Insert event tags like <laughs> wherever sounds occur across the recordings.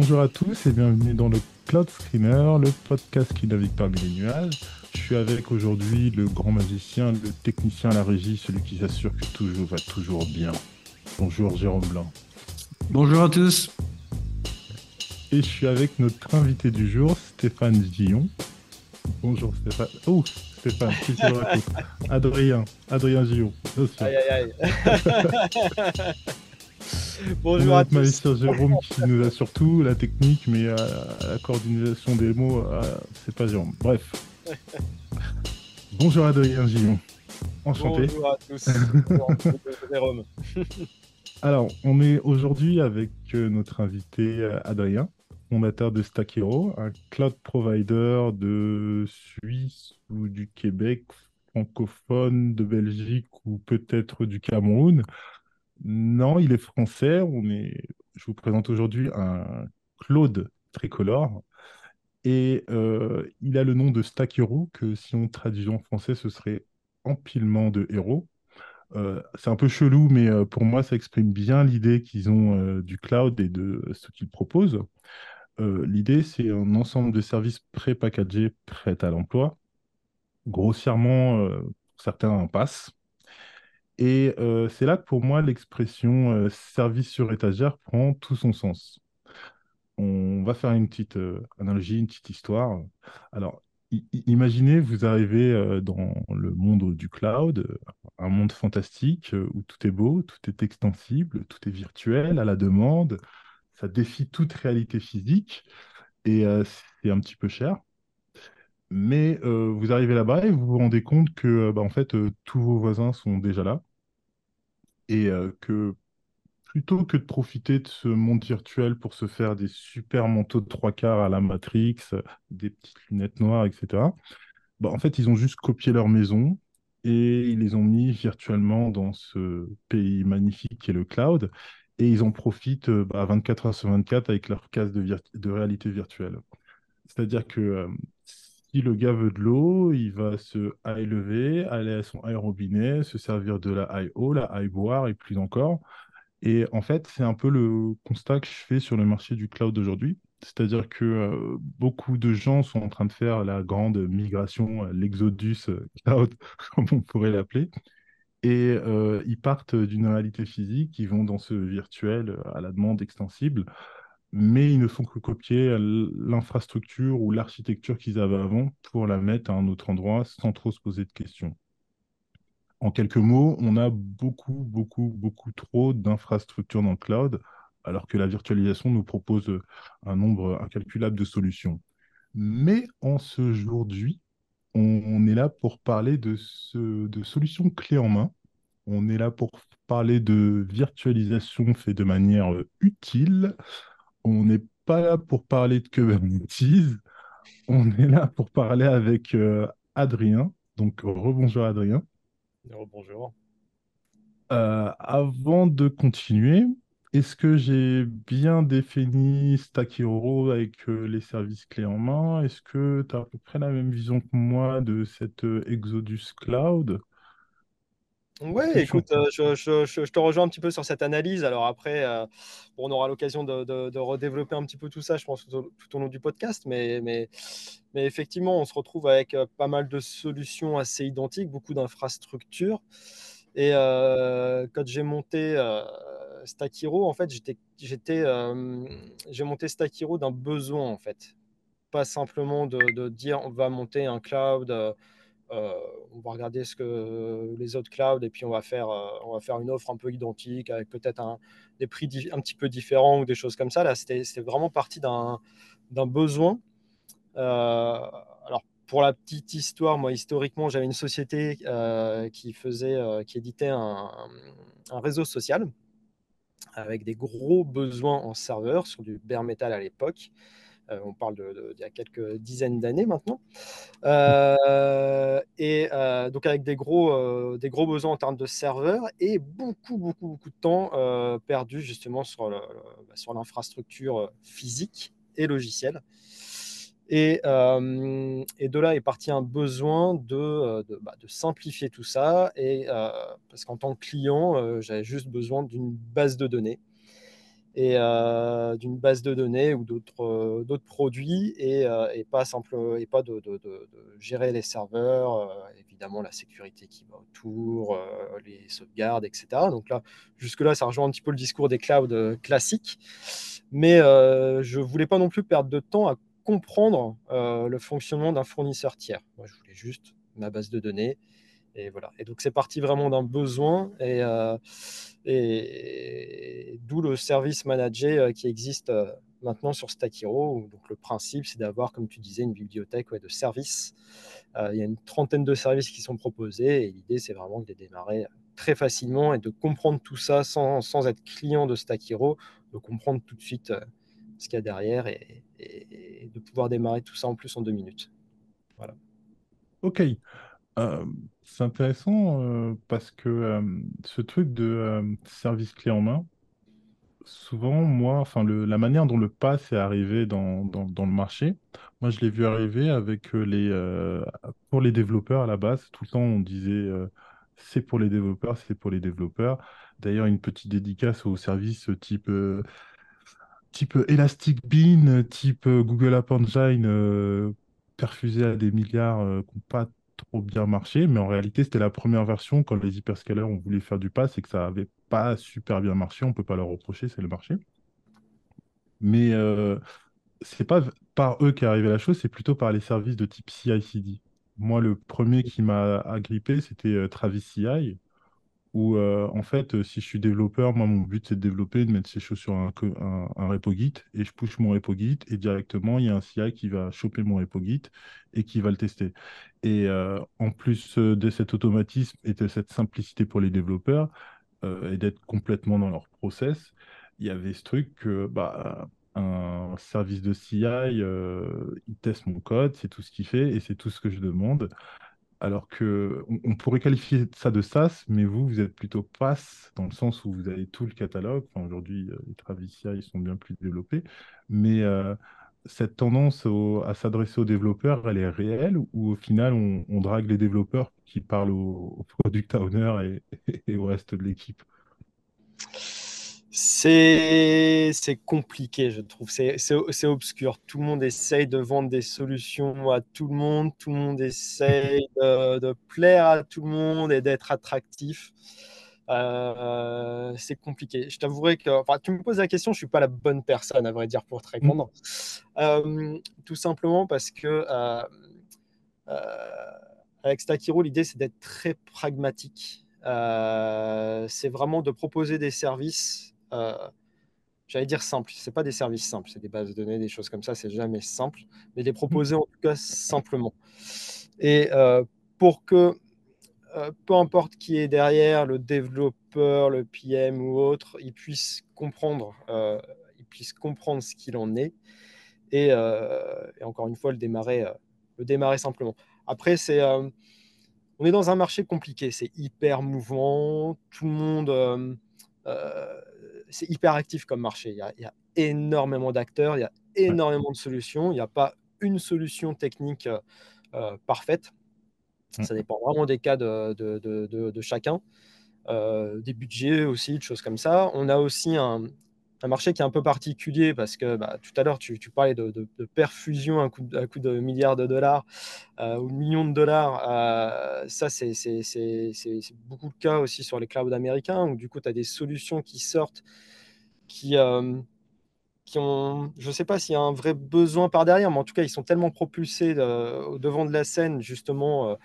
Bonjour à tous et bienvenue dans le Cloud Screener, le podcast qui navigue parmi les nuages. Je suis avec aujourd'hui le grand magicien, le technicien à la régie, celui qui s'assure que tout va toujours bien. Bonjour Jérôme Blanc. Bonjour à tous. Et je suis avec notre invité du jour, Stéphane Gillon. Bonjour Stéphane. Oh, Stéphane, qui tu <laughs> Adrien, Adrien Gillon. Aïe aïe aïe. <laughs> Bonjour à tous. Jérôme qui nous a surtout la technique, mais euh, la coordination des mots, euh, c'est pas Jérôme. Bref. Bonjour Adrien Gillon. Enchanté. Bonjour à tous. Jérôme. <laughs> Alors, on est aujourd'hui avec euh, notre invité Adrien, fondateur de Stack Hero, un cloud provider de Suisse ou du Québec, francophone, de Belgique ou peut-être du Cameroun. Non, il est français. On est... Je vous présente aujourd'hui un Claude tricolore. Et euh, il a le nom de Stack Hero, que si on traduit en français, ce serait empilement de héros. Euh, c'est un peu chelou, mais euh, pour moi, ça exprime bien l'idée qu'ils ont du cloud et de ce qu'ils proposent. l'idée, c'est un ensemble de services pré-packagés, prêts à l'emploi. Grossièrement, certains en passent. Et euh, c'est là que pour moi, l'expression euh, service sur étagère prend tout son sens. On va faire une petite euh, analogie, une petite histoire. Alors, imaginez, vous arrivez dans le monde du cloud, un monde fantastique où tout est beau, tout est extensible, tout est virtuel, à la demande. Ça défie toute réalité physique et c'est un petit peu cher. Mais vous arrivez là-bas et vous vous rendez compte que bah, en fait, tous vos voisins sont déjà là et que plutôt que de profiter de ce monde virtuel pour se faire des super manteaux de trois quarts à la Matrix, des petites lunettes noires, etc., bah, en fait, ils ont juste copié leur maison et ils les ont mis virtuellement dans ce pays magnifique qui est le cloud. Et ils en profitent bah, 24 heures sur 24 avec leur casque de, de réalité virtuelle. C'est-à-dire que si le gars veut de l'eau, il va se lever, aller à son robinet, se servir de la eau, la boire et plus encore. Et en fait, c'est un peu le constat que je fais sur le marché du cloud aujourd'hui. C'est-à-dire que euh, beaucoup de gens sont en train de faire la grande migration, euh, l'exodus euh, <laughs> cloud, comme on pourrait l'appeler. Et ils partent d'une réalité physique, ils vont dans ce virtuel à la demande extensible mais ils ne font que copier l'infrastructure ou l'architecture qu'ils avaient avant pour la mettre à un autre endroit sans trop se poser de questions. En quelques mots, on a beaucoup, beaucoup, beaucoup trop d'infrastructures dans le cloud, alors que la virtualisation nous propose un nombre incalculable de solutions. Mais en ce jour d'aujourd'hui, on, est là pour parler de, de solutions clés en main. On est là pour parler de virtualisation faite de manière utile, on n'est pas là pour parler de Kubernetes, on est là pour parler avec euh, Adrien. Donc, rebonjour Adrien. Rebonjour. Euh, avant de continuer, est-ce que j'ai bien défini Stack Hero avec euh, les services clés en main? Est-ce que tu as à peu près la même vision que moi de cette Exodus Cloud? Ouais, écoute, euh, je, te rejoins un petit peu sur cette analyse. Alors après, euh, on aura l'occasion de, redévelopper un petit peu tout ça, je pense, tout au, long du podcast. Mais, mais, mais, effectivement, on se retrouve avec euh, pas mal de solutions assez identiques, beaucoup d'infrastructures. Et quand j'ai monté Stack Hero, en fait, j'étais, j'ai monté Stack Hero d'un besoin, en fait. Pas simplement de, de, dire on va monter un cloud on va regarder ce que les autres clouds et puis on va faire, euh, on va faire une offre un peu identique avec peut-être des prix un petit peu différents ou des choses comme ça. Là, c'était vraiment parti d'un besoin. Euh, alors, pour la petite histoire, moi, historiquement, j'avais une société qui faisait, qui éditait un, un, réseau social avec des gros besoins en serveur sur du bare metal à l'époque. Euh, on parle d'il y a quelques dizaines d'années maintenant. Euh, et euh, donc avec des gros, des gros besoins en termes de serveurs et beaucoup, beaucoup, beaucoup de temps perdu justement sur bah, l'infrastructure physique et logicielle. Et, de là est parti un besoin de, de, bah, simplifier tout ça. Et, parce qu'en tant que client, j'avais juste besoin d'une base de données et d'une base de données ou d'autres d'autres produits et, pas simple et pas de, gérer les serveurs, évidemment la sécurité qui va autour, les sauvegardes, etc. Donc là, jusque là, ça rejoint un petit peu le discours des clouds classiques, mais je voulais pas non plus perdre de temps à comprendre le fonctionnement d'un fournisseur tiers. Moi, je voulais juste ma base de données et voilà. Et donc c'est parti vraiment d'un besoin et, euh, d'où le service manager euh, qui existe euh, maintenant sur Stack Hero. Donc le principe c'est d'avoir, comme tu disais, une bibliothèque de services. il y a une trentaine de services qui sont proposés et l'idée c'est vraiment de démarrer très facilement et de comprendre tout ça sans, être client de Stack Hero, de comprendre tout de suite ce qu'il y a derrière et, de pouvoir démarrer tout ça en plus en deux minutes. Voilà. Ok. C'est intéressant euh, parce que euh, ce truc de service clé en main, souvent, moi, enfin, la manière dont le pass est arrivé dans, dans, le marché, moi, je l'ai vu arriver avec les, pour les développeurs à la base. Tout le temps, on disait c'est pour les développeurs, c'est pour les développeurs. D'ailleurs, une petite dédicace aux services type type Elastic Bean, type Google App Engine, perfusé à des milliards qui n'ont pas trop bien marché, mais en réalité, c'était la première version quand les hyperscalers ont voulu faire du pass et que ça n'avait pas super bien marché. On ne peut pas leur reprocher, c'est le marché. Mais euh, c'est pas par eux qu'est arrivée la chose, c'est plutôt par les services de type CI/CD. Moi, le premier qui m'a agrippé, c'était euh, Travis CI, où euh, en fait, euh, si je suis développeur, moi, mon but, c'est de développer, de mettre ces choses sur un, un, repo Git, et je push mon repo Git, et directement, il y a un CI qui va choper mon repo Git et qui va le tester. Et euh, en plus de cet automatisme et de cette simplicité pour les développeurs, et d'être complètement dans leur process, il y avait ce truc que bah, un service de CI, il teste mon code, c'est tout ce qu'il fait, et c'est tout ce que je demande. Alors que on, pourrait qualifier ça de SaaS, mais vous, vous êtes plutôt PaaS dans le sens où vous avez tout le catalogue. Aujourd'hui, euh, les Travicia, ils sont bien plus développés. Mais euh, cette tendance à s'adresser aux développeurs, elle est réelle ou au final, on, drague les développeurs qui parlent aux, product owners <laughs> et au reste de l'équipe? C'est compliqué, je trouve. C'est obscur. Tout le monde essaye de vendre des solutions à tout le monde. Tout le monde essaye de, plaire à tout le monde et d'être attractif. Euh, c'est compliqué. Je t'avouerai que enfin, tu me poses la question, je ne suis pas la bonne personne, à vrai dire, pour te répondre. Mm. Euh, tout simplement parce que euh, avec Stakiro, l'idée, c'est d'être très pragmatique. c'est vraiment de proposer des services euh, j'allais dire simple. C'est pas des services simples, c'est des bases de données, des choses comme ça. C'est jamais simple, mais les proposer en tout cas simplement. Et euh, pour que euh, peu importe qui est derrière, le développeur, le PM ou autre, il puisse comprendre, il puisse comprendre ce qu'il en est. Et, encore une fois, le démarrer, le démarrer simplement. Après, c'est on est dans un marché compliqué, c'est hyper mouvant, tout le monde c'est hyper actif comme marché. Il y a, énormément d'acteurs, il y a énormément de solutions. Il n'y a pas une solution technique euh, euh, parfaite. Mm. Ça dépend vraiment des cas de, de, chacun, euh, des budgets aussi, de choses comme ça. On a aussi un, un marché qui est un peu particulier parce que bah, tout à l'heure, tu, parlais de, perfusion à coup, à coup de milliards de dollars ou de millions de dollars. ça, c'est beaucoup le cas aussi sur les clouds américains où du coup, tu as des solutions qui sortent qui, qui ont, je ne sais pas s'il y a un vrai besoin par derrière, mais en tout cas, ils sont tellement propulsés au devant de la scène, justement,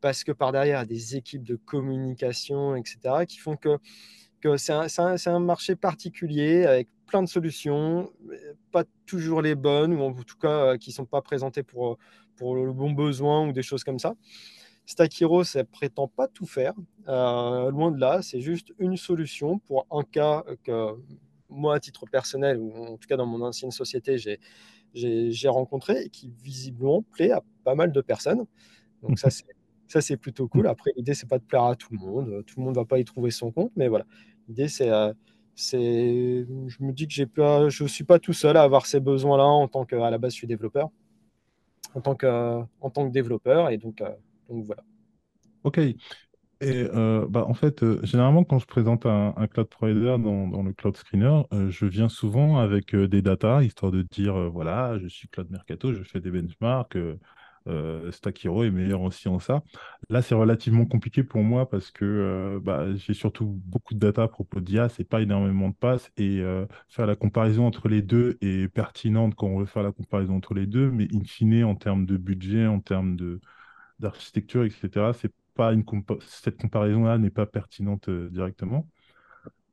parce que par derrière, il y a des équipes de communication, etc., qui font que que c'est un, marché particulier avec plein de solutions, pas toujours les bonnes, ou en tout cas euh, qui ne sont pas présentées pour, pour le bon besoin ou des choses comme ça. Stack Hero, ça prétend pas tout faire, euh, loin de là, c'est juste une solution pour un cas que moi, à titre personnel, ou en tout cas dans mon ancienne société, j'ai rencontré et qui visiblement plaît à pas mal de personnes. Donc ça, c'est <laughs> ça, c'est plutôt cool. Après, l'idée, c'est pas de plaire à tout le monde. Tout le monde va pas y trouver son compte, mais voilà. L'idée, c'est, euh, c'est, je me dis que j'ai pas, je suis pas tout seul à avoir ces besoins-là en tant que, à la base, je suis développeur, en tant que, en tant que développeur, et donc, euh, voilà. Ok. Et euh, bah, en fait, généralement, quand je présente un, cloud provider dans, le cloud screener, je viens souvent avec des datas, histoire de dire, voilà, je suis Cloud Mercato, je fais des benchmarks, euh, Stack Hero est meilleur aussi en ça. Là, c'est relativement compliqué pour moi parce que euh, bah, j'ai surtout beaucoup de data à propos d'IA, c'est pas énormément de passes, et euh, faire la comparaison entre les deux est pertinente quand on veut faire la comparaison entre les deux, mais in fine, en termes de budget, en termes de d'architecture, etc. C'est pas une cette comparaison-là n'est pas pertinente euh, directement.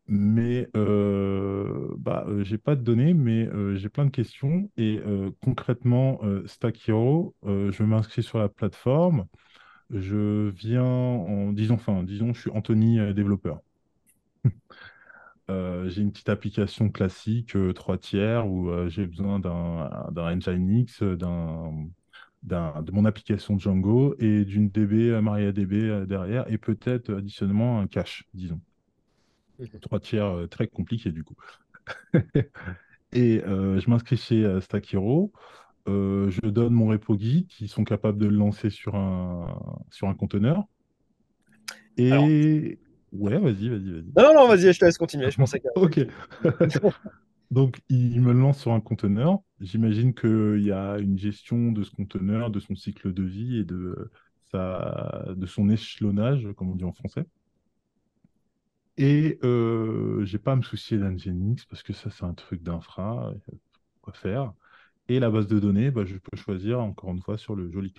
Mais euh, bah, euh, j'ai pas de données, mais euh, j'ai plein de questions. Et euh, concrètement, Stack Hero, je m'inscris sur la plateforme. Je viens en disons, enfin, disons, je suis Anthony développeur. <laughs> J'ai une petite application classique, 3 tiers, où j'ai besoin d'un Nginx, d'un de mon application Django et d'une DB MariaDB derrière, et peut-être additionnellement un cache, disons. Mhm. Trois tiers euh, très compliqué du coup. <laughs> Et euh, je m'inscris chez euh, Stack Hero. Je donne mon repo Git, ils sont capables de le lancer sur un, sur un conteneur. Alors, Et ouais, vas-y, vas-y, vas-y. non, non, non, vas-y, je te laisse continuer. Je pensais que. <laughs> Ok. <laughs> Donc, il me le lance sur un conteneur. J'imagine qu'il y a une gestion de ce conteneur, de son cycle de vie et de, sa, de son échelonnage, comme on dit en français. Et euh, j'ai pas à me soucier d'Nginx parce que ça, c'est un truc d'infra. Quoi faire. Et la base de données, bah, je peux choisir encore une fois sur le joli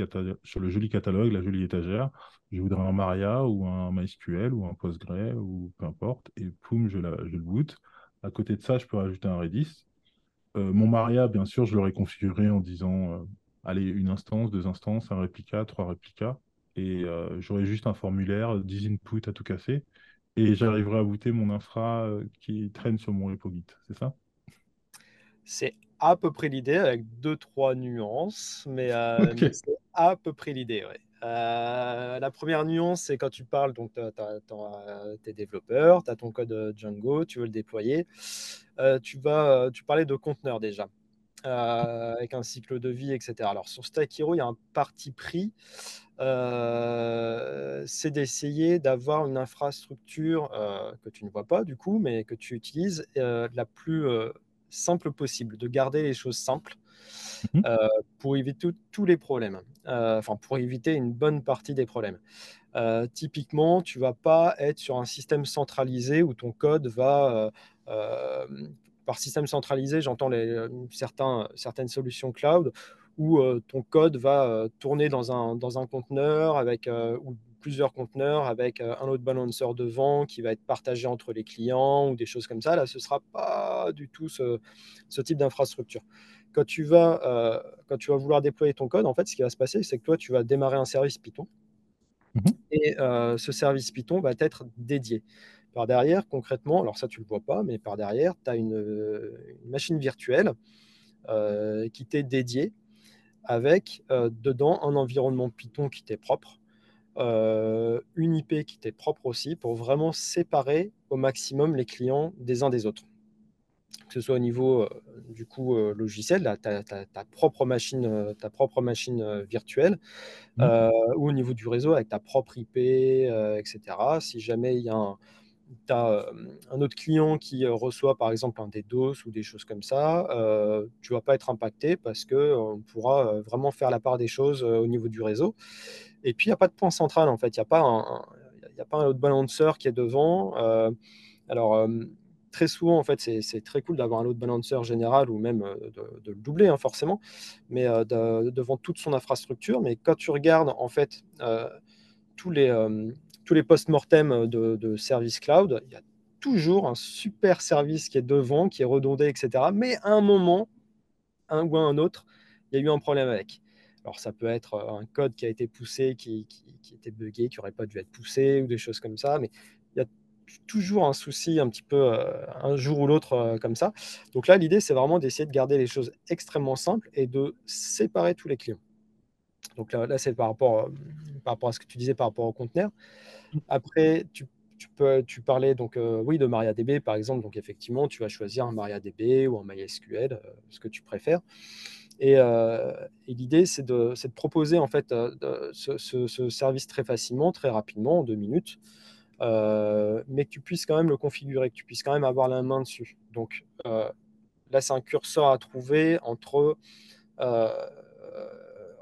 sur le joli catalogue, la jolie étagère. Je voudrais un Maria ou un MySQL ou un Postgre ou peu importe. Et poum, je, la- je le boot. À côté de ça, je peux rajouter un Redis. Mon Maria, bien sûr, je l'aurais configuré en disant, allez, une instance, deux instances, un réplica, trois réplicas. Et j'aurais juste un formulaire, 10 inputs à tout casser. Et j'arriverai à booter mon infra euh, qui traîne sur mon repo Git. C'est ça? C'est à peu près l'idée, avec deux, trois nuances, mais, euh, <laughs> mais c'est à peu près l'idée, ouais. Euh, la première nuance, c'est quand tu parles, donc tu es développeur, tu as ton code euh, Django, tu veux le déployer. Euh, tu vas, euh, tu parlais de conteneurs déjà, euh, avec un cycle de vie, etc. Alors sur Stack Hero, il y a un parti pris, euh, c'est d'essayer d'avoir une infrastructure euh, que tu ne vois pas du coup, mais que tu utilises euh, la plus simple possible, de garder les choses simples euh, pour éviter tous les problèmes, enfin pour éviter une bonne partie des problèmes. Typiquement, tu vas pas être sur un système centralisé où ton code va, par système centralisé, j'entends certains, certaines solutions cloud où euh, ton code va euh, tourner dans un, dans un conteneur avec, euh, ou plusieurs conteneurs avec un autre balancer devant qui va être partagé entre les clients ou des choses comme ça. Là, ce sera pas du tout ce, ce type d'infrastructure. Quand tu, vas, euh, quand tu vas vouloir déployer ton code, en fait, ce qui va se passer, c'est que toi, tu vas démarrer un service Python Mhm. et euh, ce service Python va être dédié. Par derrière, concrètement, alors ça tu ne le vois pas, mais par derrière, tu as une, une machine virtuelle euh, qui t'est dédiée avec euh, dedans un environnement Python qui t'est propre, euh, une IP qui t'est propre aussi, pour vraiment séparer au maximum les clients des uns des autres. Que ce soit au niveau euh, du coup euh, logiciel, là, ta, ta- ta propre machine, euh, ta propre machine virtuelle, euh, ou au niveau du réseau avec ta propre IP, etc. Si jamais il y a un, t'as, euh, un autre client qui euh, reçoit par exemple un DDoS ou des choses comme ça, euh, tu ne vas pas être impacté parce qu'on pourra vraiment faire la part des choses au niveau du réseau. Et puis, il n'y a pas de point central en fait. Il n'y a pas un, y a pas un load balancer qui est devant. Alors, très souvent, en fait, c'est très cool d'avoir un load balancer général ou même de, le doubler, hein, forcément, mais de- devant toute son infrastructure. Mais quand tu regardes, en fait, tous les, tous les post-mortem de, de service cloud, il y a toujours un super service qui est devant, qui est redondé, etc. Mais à un moment, un ou un autre, il y a eu un problème avec. Alors, ça peut être euh, un code qui a été poussé, qui, était buggé, qui n'aurait pas dû être poussé, ou des choses comme ça, mais il y a toujours un souci un petit peu euh, un jour ou l'autre euh, comme ça. Donc là, l'idée, c'est vraiment d'essayer de garder les choses extrêmement simples et de séparer tous les clients. Donc là, c'est par rapport, euh, par rapport à ce que tu disais par rapport au conteneur. Après, tu, peux, tu parlais donc, euh, oui, de MariaDB, par exemple. Donc effectivement, tu vas choisir un MariaDB ou un MySQL, euh, ce que tu préfères. Et, l'idée, c'est de, proposer en fait ce, service très facilement, très rapidement, en deux minutes, mais que tu puisses quand même le configurer, que tu puisses quand même avoir la main dessus. Donc là, c'est un curseur à trouver entre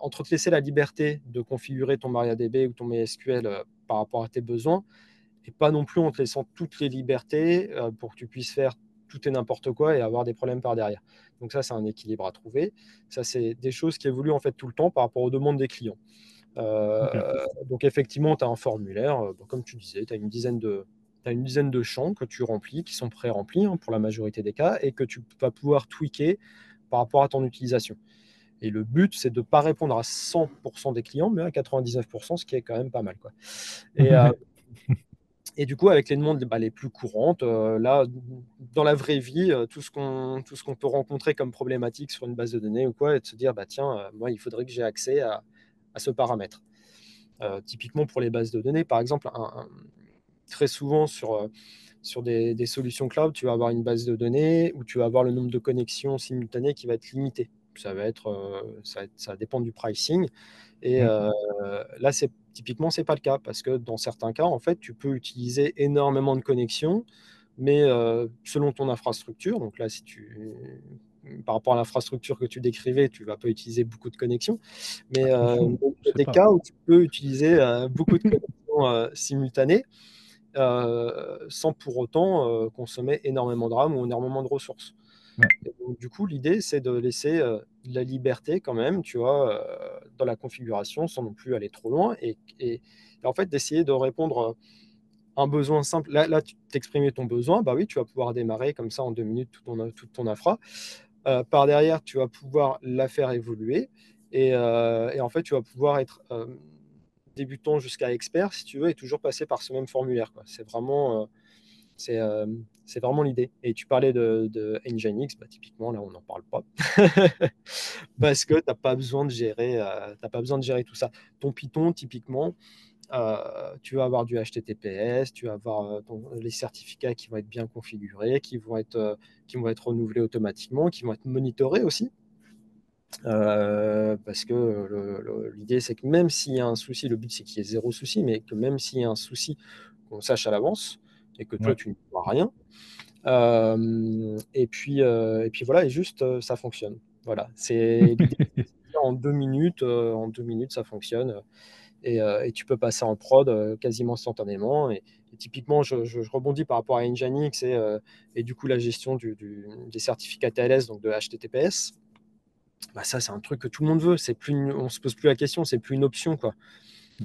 entre te laisser la liberté de configurer ton MariaDB ou ton MySQL euh, par rapport à tes besoins, et pas non plus en te laissant toutes les libertés euh, pour que tu puisses faire tout et n'importe quoi et avoir des problèmes par derrière. Donc ça, c'est un équilibre à trouver. Ça, c'est des choses qui évoluent en fait tout le temps par rapport aux demandes des clients. Euh, donc effectivement, tu as un formulaire, comme tu disais, tu as une dizaine de, une dizaine de champs que tu remplis, qui sont pré-remplis hein, pour la majorité des cas, et que tu vas pouvoir tweaker par rapport à ton utilisation. Et le but, c'est de ne pas répondre à 100% des clients, mais à 99%, ce qui est quand même pas mal. Quoi. Et, euh, <laughs> et du coup, avec les demandes bah, les plus courantes, euh, là, dans la vraie vie, euh, tout ce qu'on peut rencontrer comme problématique sur une base de données ou quoi, et de se dire, bah, tiens, moi, il faudrait que j'ai accès à, à, ce paramètre. typiquement pour les bases de données, par exemple, très souvent sur sur des, des, solutions cloud, tu vas avoir une base de données où tu vas avoir le nombre de connexions simultanées qui va être limité ça va être, euh, ça, ça dépend du pricing. Et mmh. euh, là, c'est typiquement, c'est pas le cas parce que dans certains cas, en fait, tu peux utiliser énormément de connexions, mais euh, selon ton infrastructure. Donc là, si tu par rapport à l'infrastructure que tu décrivais, tu vas pas utiliser beaucoup de connexions. Mais il y a des cas où tu peux utiliser beaucoup de connexions simultanées sans pour autant consommer énormément de RAM ou énormément de ressources du coup, l'idée, c'est de laisser euh, la liberté quand même, tu vois, euh, dans la configuration, sans non plus aller trop loin, et, en fait, d'essayer de répondre à un besoin simple. Là, là tu t'exprimer ton besoin, bah oui, tu vas pouvoir démarrer comme ça en deux minutes toute ton, toute ton infra. Euh, par derrière, tu vas pouvoir la faire évoluer, et en fait, tu vas pouvoir être débutant jusqu'à expert, si tu veux, et toujours passer par ce même formulaire. C'est vraiment euh, c'est vraiment l'idée. Et tu parlais de, Nginx, bah, typiquement, là, on n'en parle pas. <laughs> Parce que tu n'as pas, besoin de gérer, euh, pas besoin de gérer tout ça. Ton Python, typiquement, euh, tu vas avoir du HTTPS, tu vas avoir les certificats qui vont être bien configurés, qui vont être, qui vont être renouvelés automatiquement, qui vont être monitorés aussi. parce que l'idée, c'est que même s'il y a un souci, le but c'est qu'il y ait zéro souci, mais que même s'il y a un souci, qu'on sache à l'avance, et que toi, tu ne vois rien. Euh, et, puis, euh, et puis voilà, et juste, euh, ça fonctionne. Voilà, c'est <laughs> en deux minutes, en deux minutes, ça fonctionne. Et, et, tu peux passer en prod quasiment instantanément. Et, typiquement, je, je, rebondis par rapport à Nginx et, et du coup la gestion du, des certificats TLS, donc de HTTPS. Bah ça, c'est un truc que tout le monde veut. C'est plus on se pose plus la question, c'est plus une option. Quoi.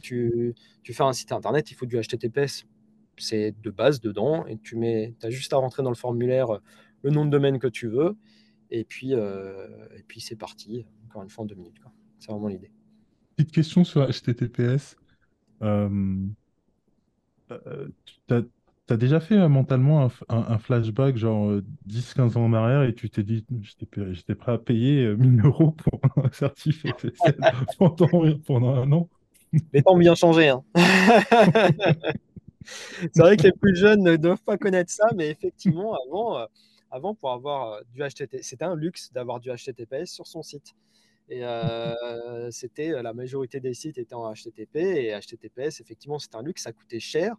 Tu, tu fais un site internet, il faut du HTTPS c'est de base dedans, et tu mets, as juste à rentrer dans le formulaire euh, le nom de domaine que tu veux, et puis, euh, et puis c'est parti, encore une fois en deux minutes. C'est vraiment l'idée. Petite question sur HTTPS. Euh, tu as, déjà fait mentalement un, flashback, genre 10-15 ans en arrière, et tu t'es dit, j'étais prêt à payer 1000 <laughs> euros pour un certificat pendant, pendant un an. Les temps ont bien changé. Hein. <laughs> c'est vrai que les plus jeunes ne doivent pas connaître ça, mais effectivement, avant, euh, pour avoir euh, du c'était un luxe d'avoir du HTTPS sur son site. Et euh, c'était la majorité des sites étaient en HTTP et HTTPS, effectivement, c'est un luxe, ça coûtait cher.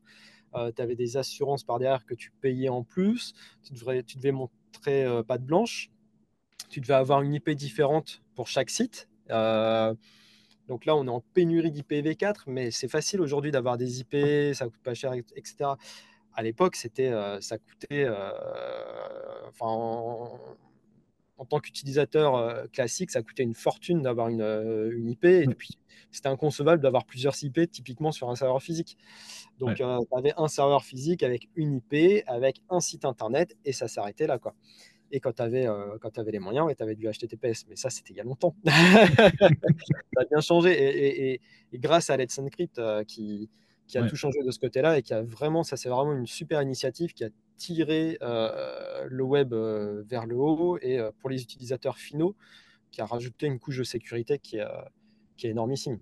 tu avais des assurances par derrière que tu payais en plus. Tu, devrais, tu devais montrer patte blanche. Tu devais avoir une IP différente pour chaque site. Donc là, on est en pénurie d'IPv4, mais c'est facile aujourd'hui d'avoir des IP, ça coûte pas cher, etc. À l'époque, c'était, euh, ça coûtait, euh, enfin, en, tant qu'utilisateur euh, classique, ça coûtait une fortune d'avoir une, IP. Et puis, c'était inconcevable d'avoir plusieurs IP typiquement sur un serveur physique. Donc, tu avais un serveur physique avec une IP, avec un site internet, et ça s'arrêtait là, quoi. Et quand tu avais, euh, avais, les moyens, tu avais du HTTPS. Mais ça, c'était il y a longtemps. <laughs> <laughs> ça a bien changé. Et, grâce à Let's Encrypt euh, qui, qui, a tout changé de ce côté-là et qui a vraiment, ça c'est vraiment une super initiative qui a tiré euh, le web vers le haut et pour les utilisateurs finaux, qui a rajouté une couche de sécurité qui est, qui est énormissime.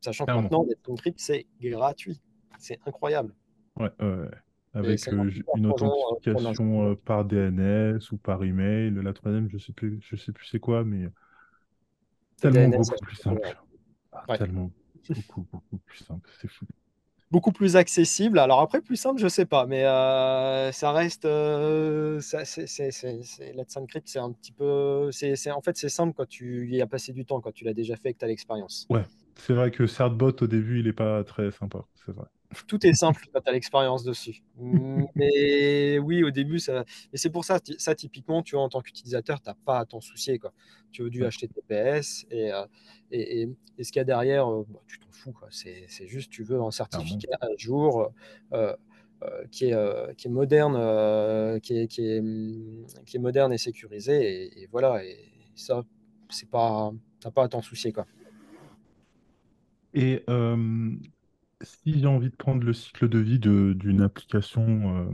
Sachant que maintenant, Let's Encrypt, c'est gratuit. C'est incroyable. Ouais, ouais avec euh, une euh, authentification euh, par DNS ou par email. La troisième, je sais plus, je sais plus c'est quoi, mais Tellement beaucoup plus simple. Ah, tellement <laughs> beaucoup, beaucoup plus simple. C'est fou beaucoup plus accessible. Alors après, plus simple, je sais pas, mais euh, ça reste. Euh, Let's Encrypt, c'est un petit peu. C'est, en fait, c'est simple quand tu y as passé du temps, quand tu l'as déjà fait et que tu as l'expérience. Ouais, c'est vrai que Certbot, au début, il n'est pas très sympa, c'est vrai. Tout est simple quand tu as l'expérience dessus. Mais oui, au début, ça... Et c'est pour ça, ça, typiquement, tu vois, en tant qu'utilisateur, tu n'as pas à t'en soucier. Quoi. Tu veux du HTTPS et, euh, et, et, ce qu'il y a derrière, euh, bah, tu t'en fous. C'est, juste, tu veux un certificat à jour. Euh, qui, est, qui est moderne, qui, est, qui, est, qui est moderne et sécurisé, et, voilà, et ça, pas, t'as pas à t'en soucier, quoi. Et si j'ai envie de prendre le cycle de vie d'une application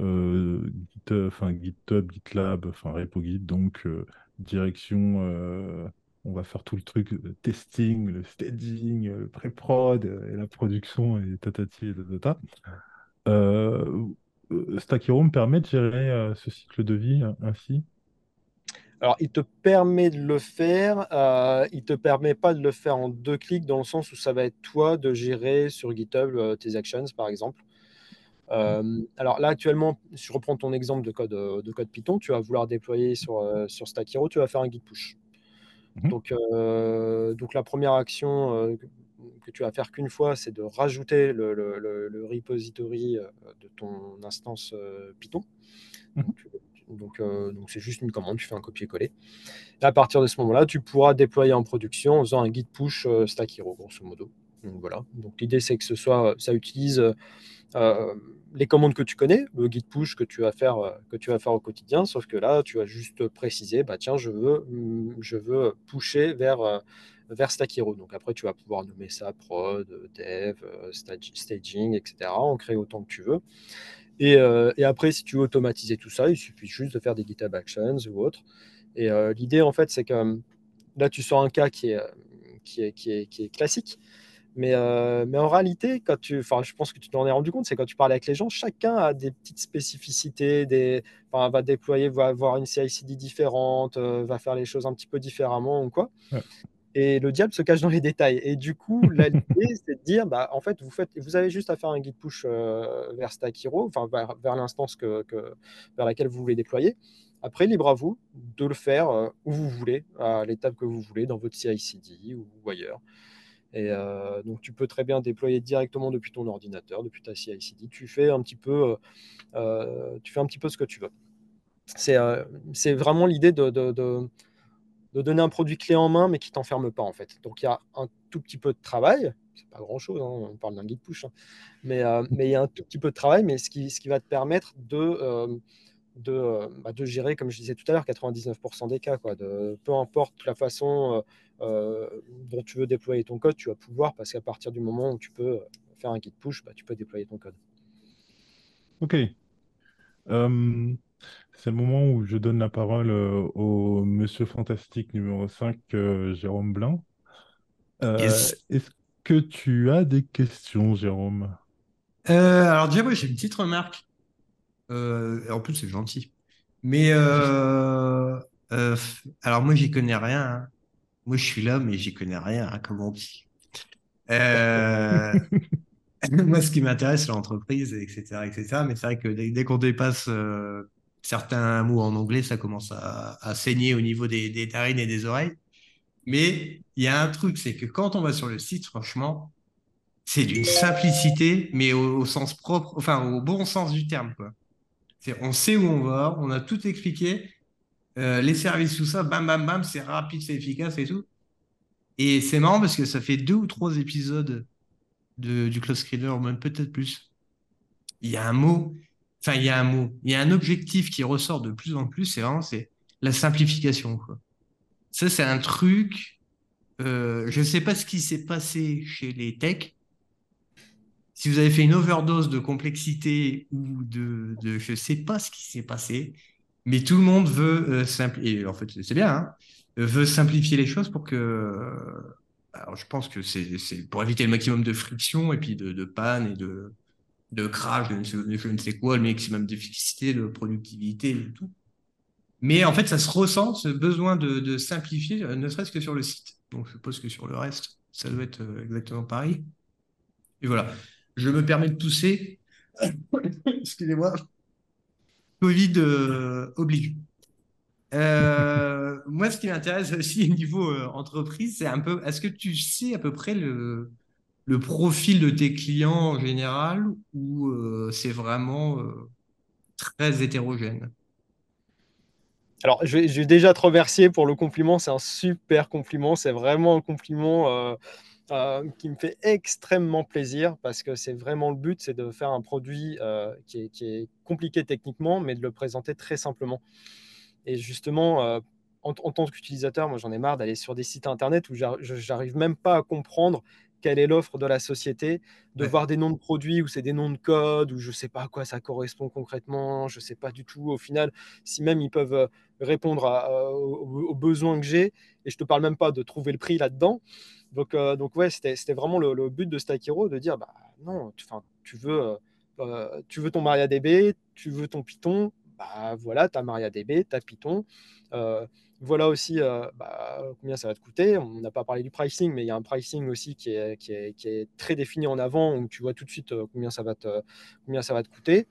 euh, euh, GitHub, GitLab, enfin RepoGit, donc euh, direction, on va faire tout le truc, le testing, le staging, le pré-prod, et la production, et tatati et tatata. Stack Hero me permet de gérer ce cycle de vie ainsi alors, il te permet de le faire, euh, il ne te permet pas de le faire en deux clics dans le sens où ça va être toi de gérer sur GitHub euh, tes actions, par exemple. Euh, alors là, actuellement, si je reprends ton exemple de code, de code Python, tu vas vouloir déployer sur, sur Stack Hero, tu vas faire un git push. Mhm. Donc, donc la première action que tu vas faire qu'une fois, c'est de rajouter le, le, repository de ton instance Python. Euh, donc, c'est juste une commande, tu fais un copier-coller. Et à partir de ce moment-là, tu pourras déployer en production en faisant un git push euh, stack hero, grosso modo. Donc voilà. Donc l'idée c'est que ce soit, ça utilise euh, les commandes que tu connais, le git push que tu vas faire, que tu vas faire au quotidien, sauf que là, tu vas juste préciser, bah tiens, je veux, mm, je veux pusher vers vers Stack Hero. Donc après, tu vas pouvoir nommer ça prod, dev, staging, etc. En créer autant que tu veux. Euh, et, après, si tu veux automatiser tout ça, il suffit juste de faire des GitHub Actions ou autre. Et euh, l'idée, en fait, c'est que euh, là, tu sors un cas qui est, qui est, qui est, classique. Mais, mais en réalité, quand tu, je pense que tu t'en es rendu compte, c'est quand tu parles avec les gens, chacun a des petites spécificités, va déployer, va avoir une CI/CD différente, va faire les choses un petit peu différemment ou quoi. Et le diable se cache dans les détails. Et du coup, <laughs> l'idée, c'est de dire, bah, en fait, vous, faites, vous avez juste à faire un git push euh, vers Stack Hero, enfin, vers, l'instance que, vers laquelle vous voulez déployer. Après, libre à vous de le faire euh, où vous voulez, à l'étape que vous voulez, dans votre CI/CD ou, ailleurs. Et euh, donc, tu peux très bien déployer directement depuis ton ordinateur, depuis ta CI/CD. Tu fais un petit peu, tu fais un petit peu ce que tu veux. C'est vraiment l'idée de de donner un produit clé en main, mais qui t'enferme pas en fait. Donc il y a un tout petit peu de travail, c'est pas grand chose, hein, on parle d'un guide push, hein. mais, euh, mais il y a un tout petit peu de travail, mais ce qui, ce qui va te permettre de, euh, de, euh, bah, de, gérer, comme je disais tout à l'heure, 99% des cas. Quoi, de, peu importe la façon dont tu veux déployer ton code, tu vas pouvoir, parce qu'à partir du moment où tu peux faire un guide push, bah, tu peux déployer ton code. Ok. C'est le moment où je donne la parole euh, au Monsieur Fantastique numéro 5, euh, Jérôme Blanc. Euh, est-ce que tu as des questions, Jérôme? Alors déjà, moi j'ai une petite remarque. en plus, c'est gentil. Mais alors moi, j'y connais rien. Hein. Moi, je suis là, mais j'y connais rien, hein, comme on dit. <laughs> moi, ce qui m'intéresse, c'est l'entreprise, etc., etc. Mais c'est vrai que dès, qu'on dépasse certains mots en anglais, ça commence à, saigner au niveau des, des, narines et des oreilles. Mais il y a un truc, c'est que quand on va sur le site, franchement, c'est d'une simplicité, mais au, sens propre, enfin au bon sens du terme. Quoi. On sait où on va, on a tout expliqué, euh, les services, tout ça, bam, bam, bam, c'est rapide, c'est efficace et tout. Et c'est marrant parce que ça fait deux ou trois épisodes de, du Close Screener, même peut-être plus. Il y a un mot enfin, il y a un mot, il y a un objectif qui ressort de plus en plus, c'est vraiment c'est la simplification. Ça, c'est un truc. Euh, je ne sais pas ce qui s'est passé chez les techs. Si vous avez fait une overdose de complexité ou de, je ne sais pas ce qui s'est passé, mais tout le monde veut euh, simplifier. En fait, c'est bien, hein, veut simplifier les choses pour que. alors, je pense que c'est pour éviter le maximum de friction et puis de, de panne et de, de crash, je ne sais quoi, le maximum d'efficacité, de productivité et tout. Mais en fait, ça se ressent, ce besoin de, simplifier, ne serait-ce que sur le site. Donc, je suppose que sur le reste, ça doit être exactement pareil. Et voilà. Je me permets de tousser. <coughs> Excusez-moi. Covid oblige. moi, ce qui m'intéresse aussi au niveau entreprise, c'est un peu, est-ce que tu sais à peu près le, le profil de tes clients en général ou euh, c'est vraiment euh, très hétérogène? Alors, je vais, déjà te remercier pour le compliment. C'est un super compliment. C'est vraiment un compliment euh, qui me fait extrêmement plaisir parce que c'est vraiment le but, c'est de faire un produit qui est, compliqué techniquement, mais de le présenter très simplement. Et justement, en, tant qu'utilisateur, moi j'en ai marre d'aller sur des sites internet où j'arrive même pas à comprendre quelle est l'offre de la société, de voir des noms de produits ou c'est des noms de code ou je ne sais pas à quoi ça correspond concrètement, je ne sais pas du tout au final si même ils peuvent euh, répondre aux, besoins que j'ai et je ne te parle même pas de trouver le prix là-dedans. Donc, euh, donc ouais, c'était vraiment le, but de Stack Hero de dire bah non, tu, tu veux, euh, tu veux ton MariaDB, tu veux ton Python, bah voilà, tu as MariaDB, tu as Python. Voilà aussi bah, combien ça va te coûter. On n'a pas parlé du pricing, mais il y a un pricing aussi qui est, qui est, très défini en avant, où tu vois tout de suite combien, ça va te, combien ça va te coûter.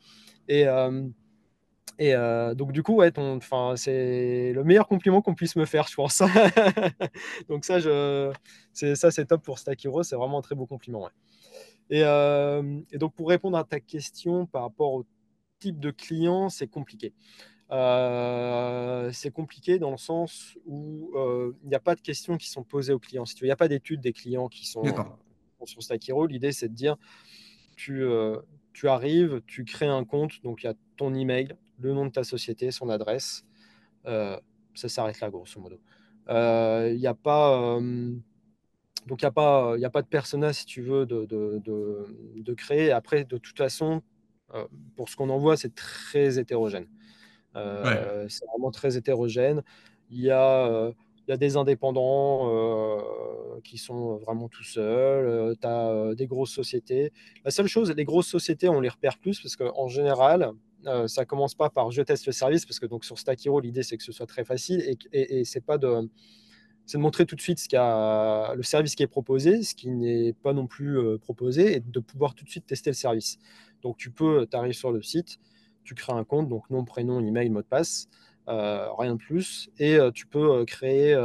Et, et donc, du coup, ouais, c'est le meilleur compliment qu'on puisse me faire, je pense. <laughs> donc, ça, je, c'est, ça, c'est top pour Stack Hero. C'est vraiment un très beau compliment. Et, et, donc, pour répondre à ta question par rapport au type de client, c'est compliqué. Euh, c'est compliqué dans le sens où euh, il n'y a pas de questions qui sont posées aux clients. il n'y a pas d'études des clients qui sont sur Stack Hero. L'idée, c'est de dire tu, euh, tu arrives, tu crées un compte, donc il y a ton email, le nom de ta société, son adresse. ça s'arrête là, grosso modo. Il n'y a pas. donc, il n'y a, pas, a pas de persona, si tu veux, de, de, de créer. Après, de toute façon, pour ce qu'on en voit, c'est très hétérogène. Euh, c'est vraiment très hétérogène. Il y a, euh, des indépendants euh, qui sont vraiment tout seuls. tu as des grosses sociétés. La seule chose, les grosses sociétés, on les repère plus parce qu'en général, ça commence pas par je teste le service parce que donc sur Stack Hero, l'idée c'est que ce soit très facile et, et, c'est pas de c'est de montrer tout de suite ce a, le service qui est proposé, ce qui n'est pas non plus proposé, et de pouvoir tout de suite tester le service. Donc tu peux, tu arrives sur le site, tu crées un compte, donc nom, prénom, email, mot de passe, euh, rien de plus, et euh, tu peux euh, créer,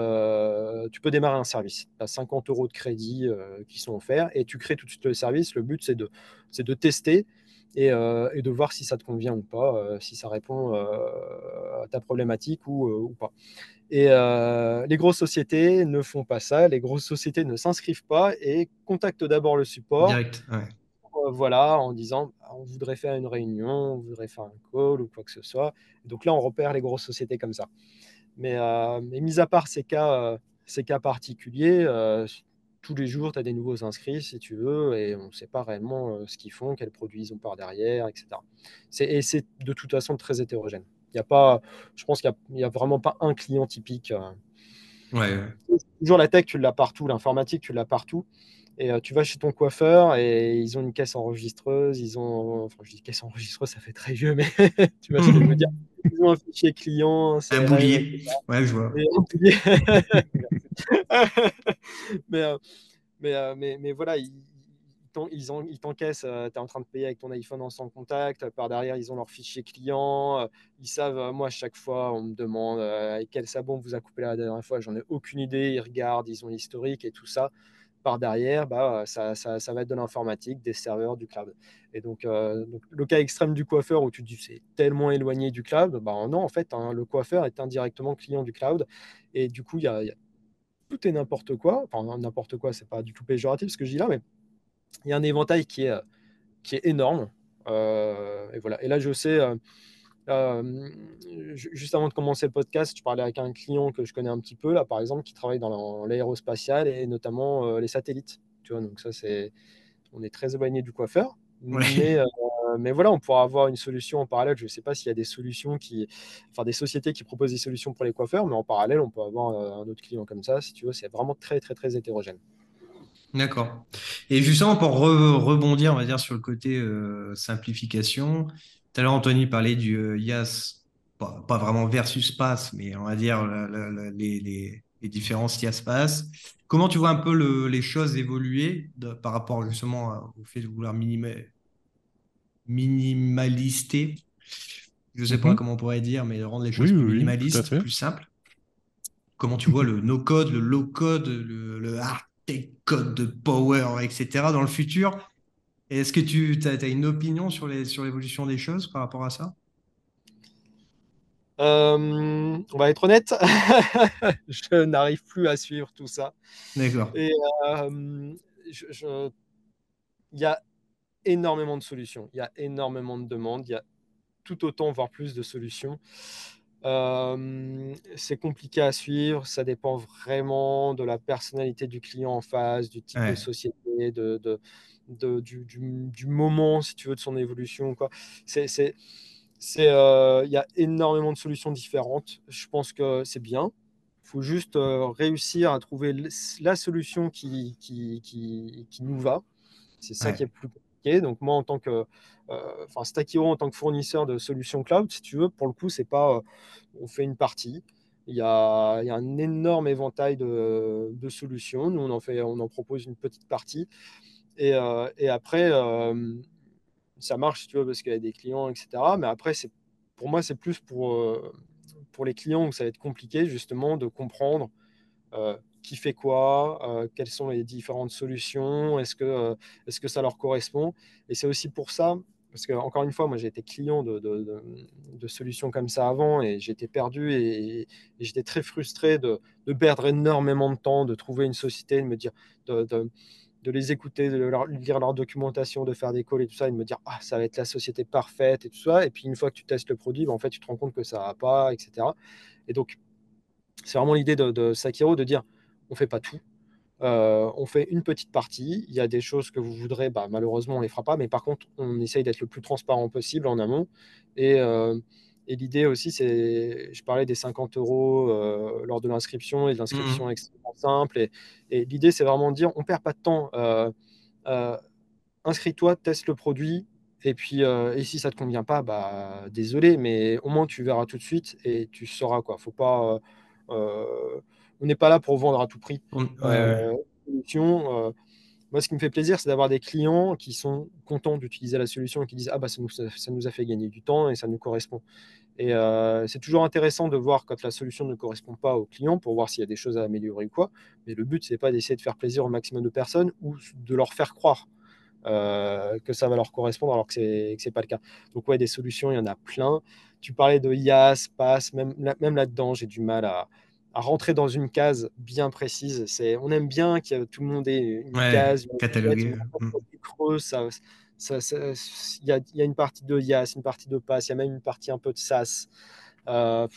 tu peux démarrer un service. Tu as 50 euros de crédit qui sont offerts et tu crées tout de suite le service. Le but, c'est de, de tester et, de voir si ça te convient ou pas, si ça répond à ta problématique ou, pas. Et les grosses sociétés ne font pas ça, les grosses sociétés ne s'inscrivent pas et contactent d'abord le support. Direct, voilà, en disant on voudrait faire une réunion, on voudrait faire un call ou quoi que ce soit. donc là, on repère les grosses sociétés comme ça. Mais, euh, mis à part ces cas, euh, ces cas particuliers, euh, tous les jours, tu as des nouveaux inscrits, si tu veux, et on ne sait pas réellement ce qu'ils font, quels produits ils ont par derrière, etc. Et c'est de toute façon très hétérogène. Il y a pas, je pense qu'il n'y a, vraiment pas un client typique. Ouais. Toujours la tech, tu l'as partout, l'informatique, tu l'as partout. Et euh, tu vas chez ton coiffeur et ils ont une caisse enregistreuse, ils ont. Enfin, je dis caisse enregistreuse, ça fait très vieux, mais <laughs> tu je veux dire. <laughs> Ils ont un fichier client. Un boulier. Ouais, je vois. <laughs> mais, euh, mais, euh, mais, mais, voilà, ils, ils t'encaissent, tu es en train de payer avec ton iPhone en sans contact, par derrière ils ont leur fichier client, ils savent, moi à chaque fois on me demande quel sabon vous a coupé la dernière fois, j'en ai aucune idée, ils regardent, ils ont l'historique et tout ça par derrière, bah, ça, ça, va être de l'informatique, des serveurs, du cloud. Et donc, euh, le cas extrême du coiffeur où tu dis c'est tellement éloigné du cloud, bah, non, en fait, hein, le coiffeur est indirectement client du cloud. Et du coup, il y a, tout et n'importe quoi. Enfin, n'importe quoi, c'est pas du tout péjoratif ce que je dis là, mais il y a un éventail qui est, qui est énorme. Euh, et voilà. Et là, je sais, euh, euh, juste avant de commencer le podcast, je parlais avec un client que je connais un petit peu, là, par exemple, qui travaille dans l'aérospatial et notamment euh, les satellites. Tu vois, donc ça, c'est, on est très éloigné du coiffeur. Mais, euh, mais, voilà, on pourra avoir une solution en parallèle. Je ne sais pas s'il y a des solutions qui, enfin, des sociétés qui proposent des solutions pour les coiffeurs, mais en parallèle, on peut avoir un autre client comme ça. Si tu veux, c'est vraiment très, très, très hétérogène. D'accord. Et justement, pour rebondir, on va dire, sur le côté simplification, tout à l'heure, Anthony parlait du euh, YAS pas, pas vraiment versus pass, mais on va dire les, les, les, différences passent. Comment tu vois un peu le, les choses évoluer de, par rapport justement au fait de vouloir minimiser minimalister? Je ne sais pas mhm. comment on pourrait dire, mais de rendre les choses plus minimalistes, plus simples. Comment tu vois le no-code, le low-code, le, le hard code de power, etc. dans le futur? Est-ce que tu as, une opinion sur l'évolution sur des choses par rapport à ça? Euh, on va être honnête, <laughs> je n'arrive plus à suivre tout ça. D'accord. Et euh, il y a énormément de solutions, il y a énormément de demandes, il y a tout autant, voire plus de solutions. Euh, c'est compliqué à suivre, ça dépend vraiment de la personnalité du client en face, du type de société, de, de, du, du, moment, si tu veux, de son évolution. C'est, c'est, c'est, euh, il y a énormément de solutions différentes. Je pense que c'est bien. Il faut juste euh, réussir à trouver la solution qui, qui, qui, qui nous va. C'est ça qui est plus compliqué. Donc moi, en tant que euh, enfin Stakiro en tant que fournisseur de solutions cloud, si tu veux, pour le coup, c'est pas euh, on fait une partie. Il y, a, il y a un énorme éventail de, de, solutions. Nous, on en, fait, on en propose une petite partie. Et, euh, et après, ça marche, tu veux, parce qu'il y a des clients, etc. Mais après, pour moi, c'est plus pour, pour les clients où ça va être compliqué, justement, de comprendre qui fait quoi, quelles sont les différentes solutions, est-ce que, est-ce que ça leur correspond. Et c'est aussi pour ça, parce que, encore une fois, moi, j'ai été client de, de, solutions comme ça avant et j'étais perdu et, j'étais très frustré de, perdre énormément de temps, de trouver une société, de me dire, les écouter, de lire leur documentation, de faire des calls et tout ça, et de me dire, ah, ça va être la société parfaite et tout ça. Et puis, une fois que tu testes le produit, ben, en fait, tu te rends compte que ça va pas, etc. Et donc, c'est vraiment l'idée de, Sakiro de dire, on fait pas tout. Euh, on fait une petite partie. Il y a des choses que vous voudrez, bah, malheureusement, on les fera pas. Mais par contre, on essaye d'être le plus transparent possible en amont. Et, euh, l'idée aussi, c'est, je parlais des 50 euros euh, lors de l'inscription et de l'inscription mmh. extrêmement simple. Et, l'idée, c'est vraiment de dire, on ne perd pas de temps. inscris-toi, teste le produit. Et puis, et si ça ne te convient pas, bah, désolé, mais au moins tu verras tout de suite et tu sauras quoi. Faut pas on n'est pas là pour vendre à tout prix. Euh, euh, moi, ce qui me fait plaisir, c'est d'avoir des clients qui sont contents d'utiliser la solution et qui disent Ah, bah, ça nous, a fait gagner du temps et ça nous correspond. Et euh, c'est toujours intéressant de voir quand la solution ne correspond pas au client pour voir s'il y a des choses à améliorer ou quoi. Mais le but, c'est pas d'essayer de faire plaisir au maximum de personnes ou de leur faire croire que ça va leur correspondre alors que c'est n'est pas le cas. Donc, ouais, des solutions, il y en a plein. Tu parlais de IaaS, PaaS, même, même là-dedans, j'ai du mal à, à rentrer dans une case bien précise. C'est, on aime bien que tout le monde ait une case, cataloguée. Creux, ça, ça, il y, a, y, a, une partie de IaaS, une partie de PaaS, il y a même une partie un peu de SaaS. Euh,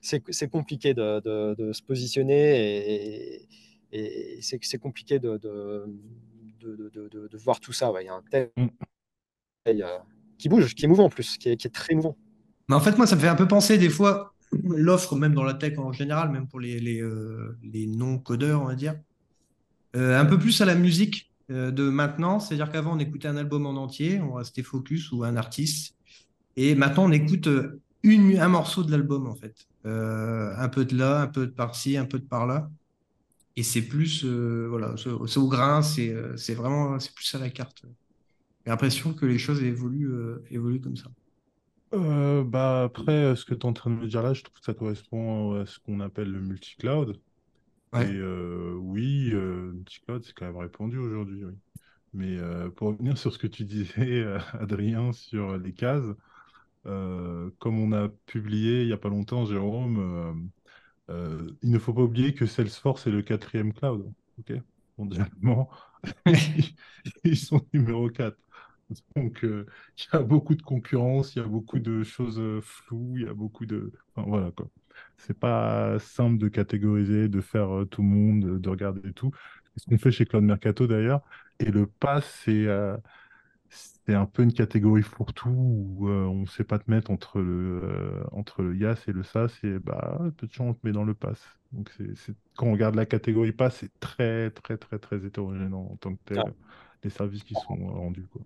c'est compliqué de, de, de, se positionner et, et c'est compliqué de, de, voir tout ça. Il y a un tel mm. qui bouge, qui est mouvant en plus, qui est, qui est très mouvant. Mais en fait, moi, ça me fait un peu penser des fois l'offre même dans la tech en général, même pour les, euh, non-codeurs, on va dire, euh, un peu plus à la musique euh, de maintenant. C'est-à-dire qu'avant, on écoutait un album en entier, on restait focus ou un artiste. Et maintenant, on écoute un morceau de l'album, en fait. un peu de là, un peu de par-ci, un peu de par-là. Et c'est plus, voilà, au grain, c'est vraiment, c'est plus à la carte. J'ai l'impression que les choses évoluent, évoluent comme ça. Euh, bah après, euh, ce que tu es en train de me dire là, je trouve que ça correspond à ce qu'on appelle le multi-cloud. Et euh, oui, euh, multi-cloud, c'est quand même répandu aujourd'hui, oui. Mais pour revenir <laughs> sur ce que tu disais, Adrien, sur les cases, comme on a publié il n'y a pas longtemps, Jérôme, il ne faut pas oublier que Salesforce est le quatrième cloud. ok? Mondialement, <laughs> ils sont numéro 4. Donc, euh, <laughs> il y a beaucoup de concurrence, il y a beaucoup de choses euh, floues, il y a beaucoup de. Enfin, voilà quoi. C'est pas simple de catégoriser, de faire euh, tout le monde, de regarder tout. C'est ce qu'on fait chez Cloud Mercato d'ailleurs. Et le pass, c'est c'est un peu une catégorie fourre-tout où on ne sait pas te mettre entre le, entre le YAS et le SAS. Et bah, petit on te met dans le pass. Donc, c'est, quand on regarde la catégorie pass, c'est très, très, très, très hétérogène en, tant que tel, les services qui sont rendus. Quoi.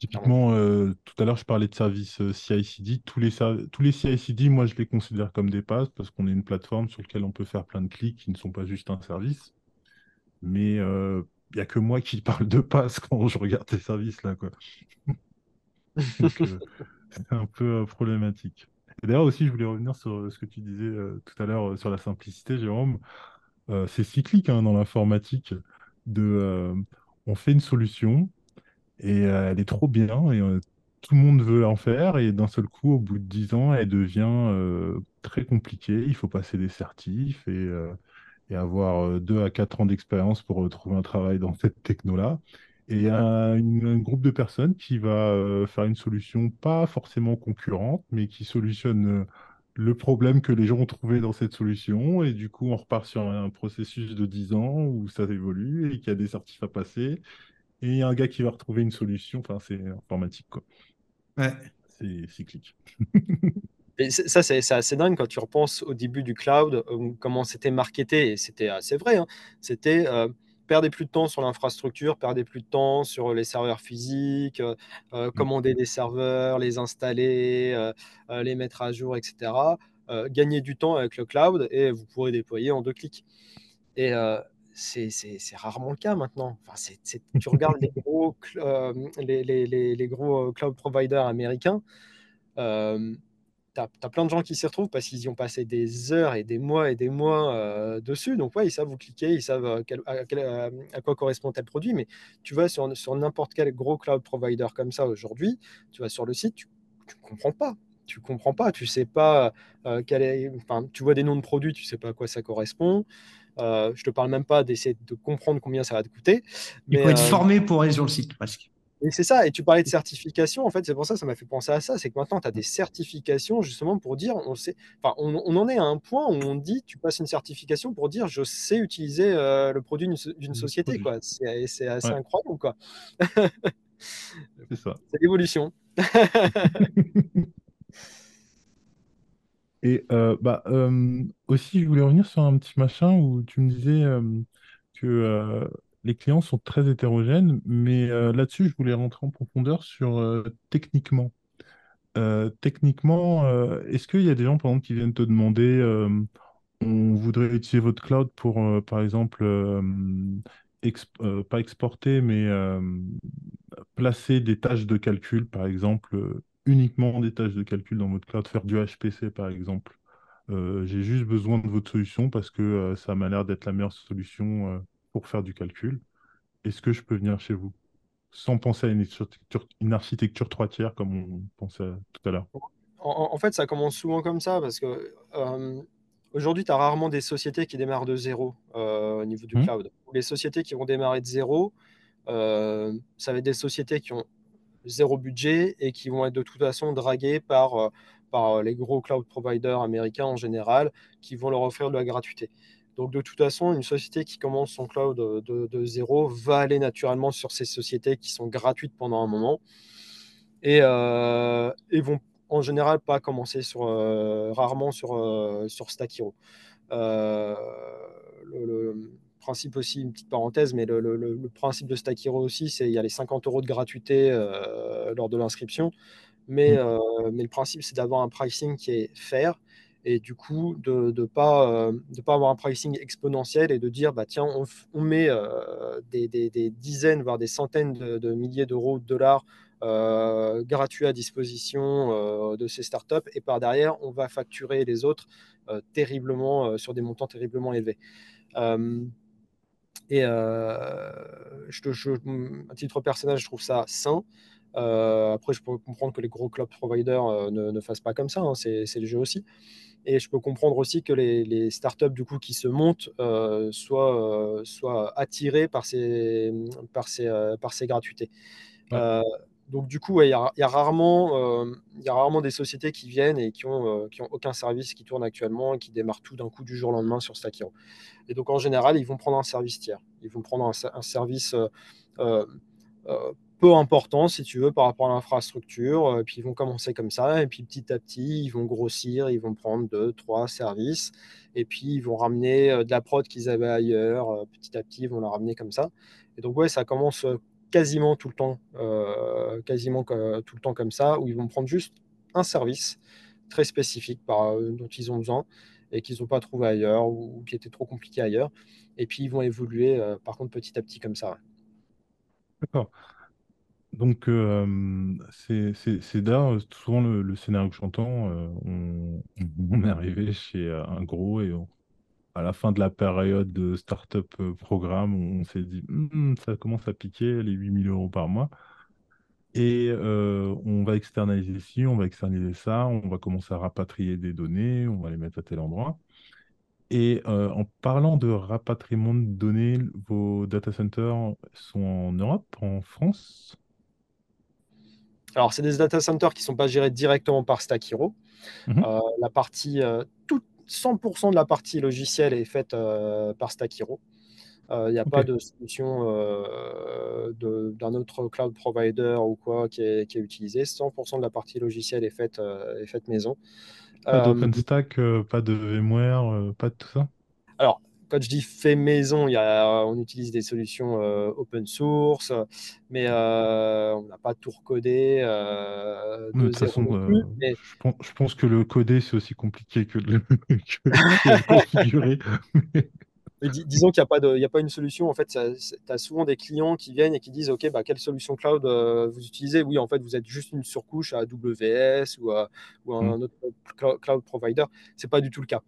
Typiquement, euh, tout à l'heure, je parlais de services euh, CI/CD. Tous les, tous CI/CD, moi, je les considère comme des passes parce qu'on est une plateforme sur laquelle on peut faire plein de clics qui ne sont pas juste un service. Mais il euh, n'y a que moi qui <laughs> parle de passes quand je regarde ces services-là. <laughs> C'est un peu problématique. D'ailleurs aussi, je voulais revenir sur ce que tu disais tout à l'heure sur la simplicité, Jérôme. c'est cyclique hein, dans l'informatique. On fait une solution, et euh, elle est trop bien et euh, tout le monde veut en faire et d'un seul coup, au bout de 10 ans, elle devient euh, très compliquée. Il faut passer des certifs et, et avoir 2 à 4 ans d'expérience pour trouver un travail dans cette techno-là. Et il un groupe de personnes qui va faire une solution pas forcément concurrente, mais qui solutionne le problème que les gens ont trouvé dans cette solution. Et du coup, on repart sur un processus de 10 ans où ça évolue et qu'il y a des certifs à passer et il y a un gars qui va retrouver une solution. Enfin, c'est informatique, quoi. Ouais. C'est cyclique. <laughs> Et ça, c'est assez dingue quand tu repenses au début du cloud, euh, comment c'était marketé, et c'était assez vrai. Hein. C'était euh, perdez plus de temps sur l'infrastructure, perdez plus de temps sur les serveurs physiques, euh, euh, mm. commander des serveurs, les installer, les mettre à jour, etc. gagnez du temps avec le cloud et vous pourrez déployer en deux clics. Et c'est rarement le cas maintenant. Enfin, tu <laughs> regardes les gros, euh, les, les, les, gros euh, cloud providers américains, euh, tu as, plein de gens qui s'y retrouvent parce qu'ils y ont passé des heures et des mois et des mois euh, dessus. Donc, ouais, ils savent où cliquer, ils savent à, quoi correspond tel produit. Mais tu vas sur, sur n'importe quel gros cloud provider comme ça aujourd'hui, tu vas sur le site, tu ne comprends pas tu comprends pas, tu sais pas quel est, enfin, tu vois des noms de produits, tu sais pas à quoi ça correspond. Euh, je te parle même pas d'essayer de comprendre combien ça va te coûter. Mais, Il faut être euh, formé pour aller sur le site presque. Et c'est ça, et tu parlais de certification, en fait, c'est pour ça que ça m'a fait penser à ça, c'est que maintenant, tu as des certifications justement pour dire, on, sait, enfin, on, en est à un point où on dit, tu passes une certification pour dire, je sais utiliser euh, le produit d'une société, quoi. C'est assez incroyable, quoi. c'est ça. <laughs> C'est l'évolution. <laughs> Et euh, bah, euh, aussi, je voulais revenir sur un petit machin où tu me disais euh, que les clients sont très hétérogènes, mais là-dessus, je voulais rentrer en profondeur sur techniquement. techniquement, est-ce qu'il y a des gens, par exemple, qui viennent te demander, on voudrait utiliser votre cloud pour, par exemple, pas exporter, mais placer des tâches de calcul, par exemple, uniquement des tâches de calcul dans votre cloud, faire du HPC par exemple. Euh, j'ai juste besoin de votre solution parce que euh, ça m'a l'air d'être la meilleure solution euh, pour faire du calcul. Est-ce que je peux venir chez vous? Sans penser à une architecture, une architecture 3 tiers comme on pensait tout à l'heure en, fait, ça commence souvent comme ça parce que aujourd'hui, tu as rarement des sociétés qui démarrent de zéro au niveau du mmh. cloud. Les sociétés qui vont démarrer de zéro, ça va être des sociétés qui ont zéro budget et qui vont être de toute façon dragués par, euh, par euh, les gros cloud providers américains en général qui vont leur offrir de la gratuité. Donc de toute façon, une société qui commence son cloud de, zéro va aller naturellement sur ces sociétés qui sont gratuites pendant un moment et, euh, vont en général pas commencer rarement sur, sur Stack Hero. Principe aussi, une petite parenthèse, mais le, principe de Stack Hero aussi, c'est il y a les 50 euros de gratuité euh, lors de l'inscription, mais, mmh. euh, mais le principe, c'est d'avoir un pricing qui est fair et du coup de ne pas, euh, de pas avoir un pricing exponentiel et de dire, bah, tiens, on, met des, des, dizaines, voire des centaines de, milliers d'euros, de dollars gratuits à disposition de ces startups et par derrière, on va facturer les autres terriblement sur des montants terriblement élevés. Et euh, je, à titre personnel, je trouve ça sain. Euh, après, je peux comprendre que les gros cloud providers euh, ne, fassent pas comme ça, hein, c'est le jeu aussi. Et je peux comprendre aussi que les, startups du coup, qui se montent soient, soient attirés par ces, par ces, par ces gratuités. Donc du coup, il y, a, rarement, y a rarement des sociétés qui viennent et qui n'ont qui ont aucun service qui tourne actuellement et qui démarrent tout d'un coup du jour au lendemain sur Stack. Et donc, en général, ils vont prendre un service tiers. Ils vont prendre un, service euh, euh, euh, peu important, si tu veux, par rapport à l'infrastructure. puis, ils vont commencer comme ça. Et puis, petit à petit, ils vont grossir. Ils vont prendre deux, trois services. Et puis, ils vont ramener de la prod qu'ils avaient ailleurs. petit à petit, ils vont la ramener comme ça. Et donc, ouais, ça commence quasiment tout le temps, quasiment tout le temps comme ça, où ils vont prendre juste un service très spécifique par, dont ils ont besoin et qu'ils n'ont pas trouvé ailleurs ou, qui était trop compliqué ailleurs. Et puis ils vont évoluer, par contre, petit à petit comme ça. D'accord. Donc, euh, c'est d'ailleurs souvent le, scénario que j'entends. euh, on, <laughs> on est arrivé chez euh, un gros et à la fin de la période de startup euh, programme, on, s'est dit, Hmm, ça commence à piquer les 8000 euros par mois. Et euh, on va externaliser ci, on va externaliser ça, on va commencer à rapatrier des données, on va les mettre à tel endroit. Et euh, en parlant de rapatriement de données, vos data centers sont en Europe, en France? Alors, c'est des data centers qui ne sont pas gérés directement par Stack Hero. Euh, la partie, euh, tout, 100% de la partie logicielle est faite euh, par Stack Hero. Il n'y a pas de solution d'un autre cloud provider ou quoi qui est, qui est, utilisé. 100% de la partie logicielle est faite, est faite maison. Pas d'OpenStack, pas de VMware, pas de tout ça? Alors, quand je dis fait maison, il y a, on utilise des solutions euh, open source, mais euh, on n'a pas tout recodé euh, de, toute façon, je, pense, que le coder, c'est aussi compliqué que le, <laughs> <laughs> configurer. disons qu'il n'y a, pas a pas une solution. En fait, tu as souvent des clients qui viennent et qui disent OK, bah, quelle solution cloud vous utilisez? Oui, en fait, vous êtes juste une surcouche à AWS ou, à, ou un mm. autre cloud provider. Ce n'est pas du tout le cas.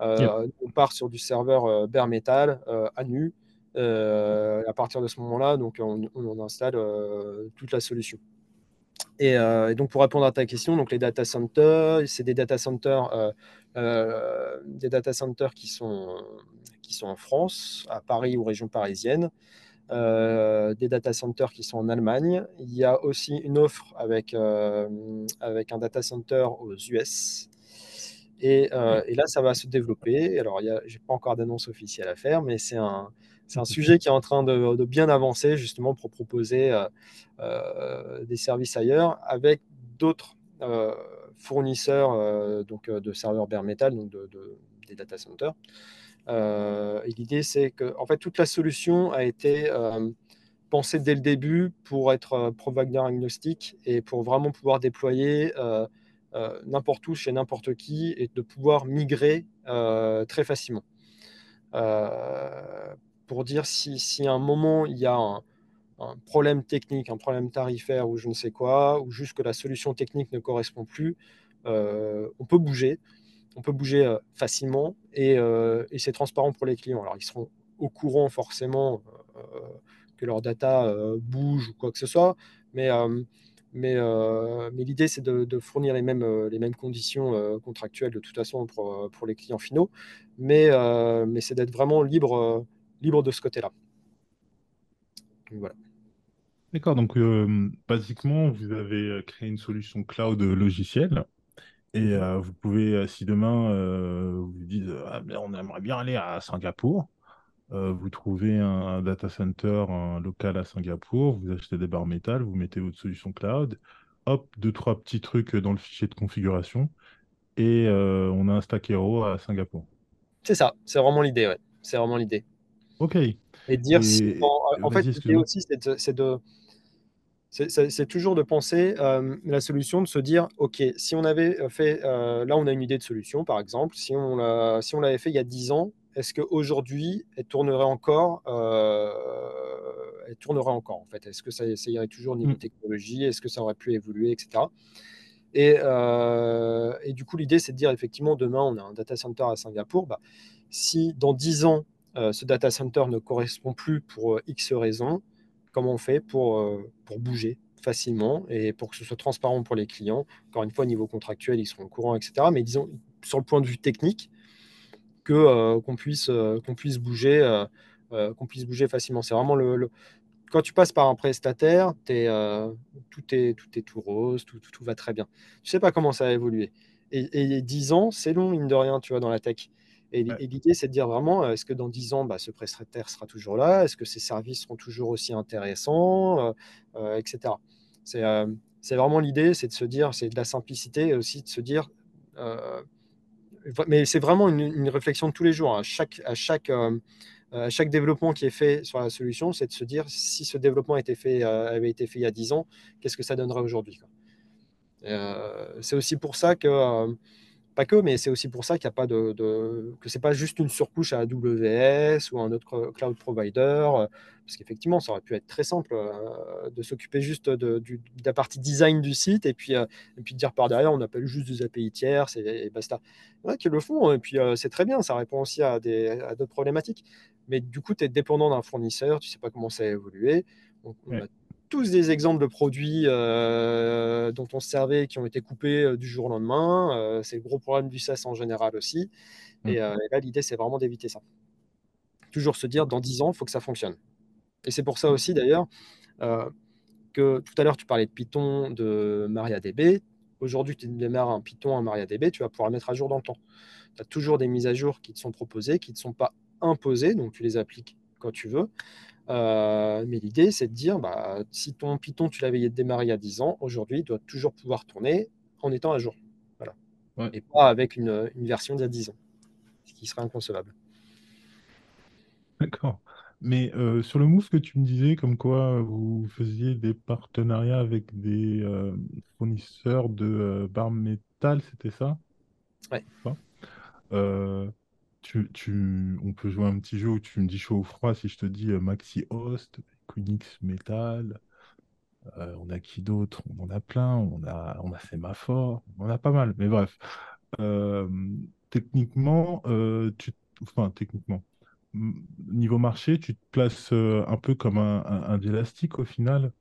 Euh, on part sur du serveur euh, bare metal euh, à nu. à partir de ce moment-là, donc on, installe toute la solution. Et, donc pour répondre à ta question, donc les data centers, c'est des data centers, des qui sont qui sont en France, à Paris ou région parisienne. des data centers qui sont en Allemagne. Il y a aussi une offre avec, avec un data center aux US euh, et, là, ça va se développer. Alors, je n'ai pas encore d'annonce officielle à faire, mais c'est un, un <laughs> sujet qui est en train de, bien avancer justement pour proposer euh, euh, des services ailleurs avec d'autres fournisseurs donc, de serveurs bare metal, donc de, des data centers. et l'idée, c'est que en fait, toute la solution a été pensée dès le début pour être provider agnostique et pour vraiment pouvoir déployer euh, n'importe où, chez n'importe qui, et de pouvoir migrer euh, très facilement. Euh, pour dire si, si, à un moment il y a un, problème technique, un problème tarifaire ou je ne sais quoi, ou juste que la solution technique ne correspond plus, on peut bouger, on peut bouger facilement et, et c'est transparent pour les clients. Alors ils seront au courant forcément que leur data bouge ou quoi que ce soit, mais mais, euh, mais l'idée, c'est de, fournir les mêmes, euh, conditions euh, contractuelles de toute façon pour, les clients finaux, mais, c'est d'être vraiment libre, de ce côté-là. D'accord, donc basiquement, vous avez créé une solution cloud logicielle. Et vous pouvez, si demain vous dites ah, on aimerait bien aller à Singapour, euh, vous trouvez un, data center un local à Singapour, vous achetez des barres métal, vous mettez votre solution cloud, hop, deux, trois petits trucs dans le fichier de configuration, et euh, on a un Stack Hero à Singapour. C'est ça, c'est vraiment l'idée, ouais. C'est vraiment l'idée. Ok. Et dire si. En, fait, l'idée aussi, c'est de. c'est toujours de penser euh, la solution, de se dire, OK, si on avait fait, là on a une idée de solution, par exemple, si on, si on l'avait fait il y a 10 ans, est-ce qu'aujourd'hui, elle tournerait encore euh, Elle tournerait encore, en fait? Est-ce que ça, ça, irait toujours au niveau mm. technologie? Est-ce que ça aurait pu évoluer, etc. Euh, et, du coup, l'idée, c'est de dire, effectivement, demain, on a un data center à Singapour. Bah, si dans 10 ans, euh, ce data center ne correspond plus pour X raisons, comment on fait pour, pour bouger facilement et pour que ce soit transparent pour les clients? Encore une fois, au niveau contractuel, ils seront au courant, etc. Mais disons, sur le point de vue technique, que euh, qu'on puisse euh, qu'on puisse bouger euh, qu'on puisse bouger facilement. C'est vraiment le, quand tu passes par un prestataire, es, tout, est, tout est tout rose, tout, tout, va très bien. Tu sais pas comment ça va évoluer. Et, et 10 ans, c'est long, mine de rien, tu vois, dans la tech. Et, l'idée, c'est de dire vraiment, est-ce que dans 10 ans, bah, ce prestataire sera toujours là? Est-ce que ses services seront toujours aussi intéressants? Etc. C'est vraiment l'idée, c'est de se dire, c'est de la simplicité et aussi de se dire, mais c'est vraiment une, réflexion de tous les jours. À chaque, à chaque, euh, euh, chaque développement qui est fait sur la solution, c'est de se dire si ce développement euh, avait été fait il y a 10 ans, qu'est-ce que ça donnerait aujourd'hui C'est aussi pour ça que pas que, mais c'est aussi pour ça qu'il n'y a pas de, de que c'est pas juste une surcouche à AWS ou un autre cloud provider, euh, parce qu'effectivement, ça aurait pu être très simple euh, de s'occuper juste de, la partie design du site et puis, euh, et puis de dire par derrière, on appelle juste des API tiers et, basta. Il y en a qui le font, et puis c'est très bien, ça répond aussi à, des, à d'autres problématiques. Mais du coup, tu es dépendant d'un fournisseur, tu sais pas comment ça a évolué. on a tous des exemples de produits euh, dont on se servait qui ont été coupés euh, du jour au lendemain. Euh, c'est le gros problème du SaaS en général aussi. Et, mmh. là, l'idée, c'est vraiment d'éviter ça. Toujours se dire, dans 10 ans, il faut que ça fonctionne. Et c'est pour ça aussi, d'ailleurs, que tout à l'heure, tu parlais de Python, de MariaDB. Aujourd'hui, tu démarres un Python, un MariaDB, tu vas pouvoir le mettre à jour dans le temps. Tu as toujours des mises à jour qui te sont proposées, qui ne sont pas imposées, donc tu les appliques quand tu veux. Euh, mais l'idée, c'est de dire, bah, si ton Python, tu l'avais démarré il y a 10 ans, aujourd'hui, il doit toujours pouvoir tourner en étant à jour. Voilà. Et pas avec une, version d'il y a 10 ans, ce qui serait inconcevable. D'accord. Mais euh, sur le move que tu me disais, comme quoi vous faisiez des partenariats avec des euh, fournisseurs de barres métal, c'était ça? Ouais on peut jouer un petit jeu où tu me dis chaud ou froid si je te dis euh, Maxi Host, Quinix Metal. Euh, on a qui d'autre? On en a plein. On a, on a Semaphore. On en a pas mal. Mais bref. Euh, techniquement, enfin, techniquement, niveau marché, tu te places un peu comme un, un, au final,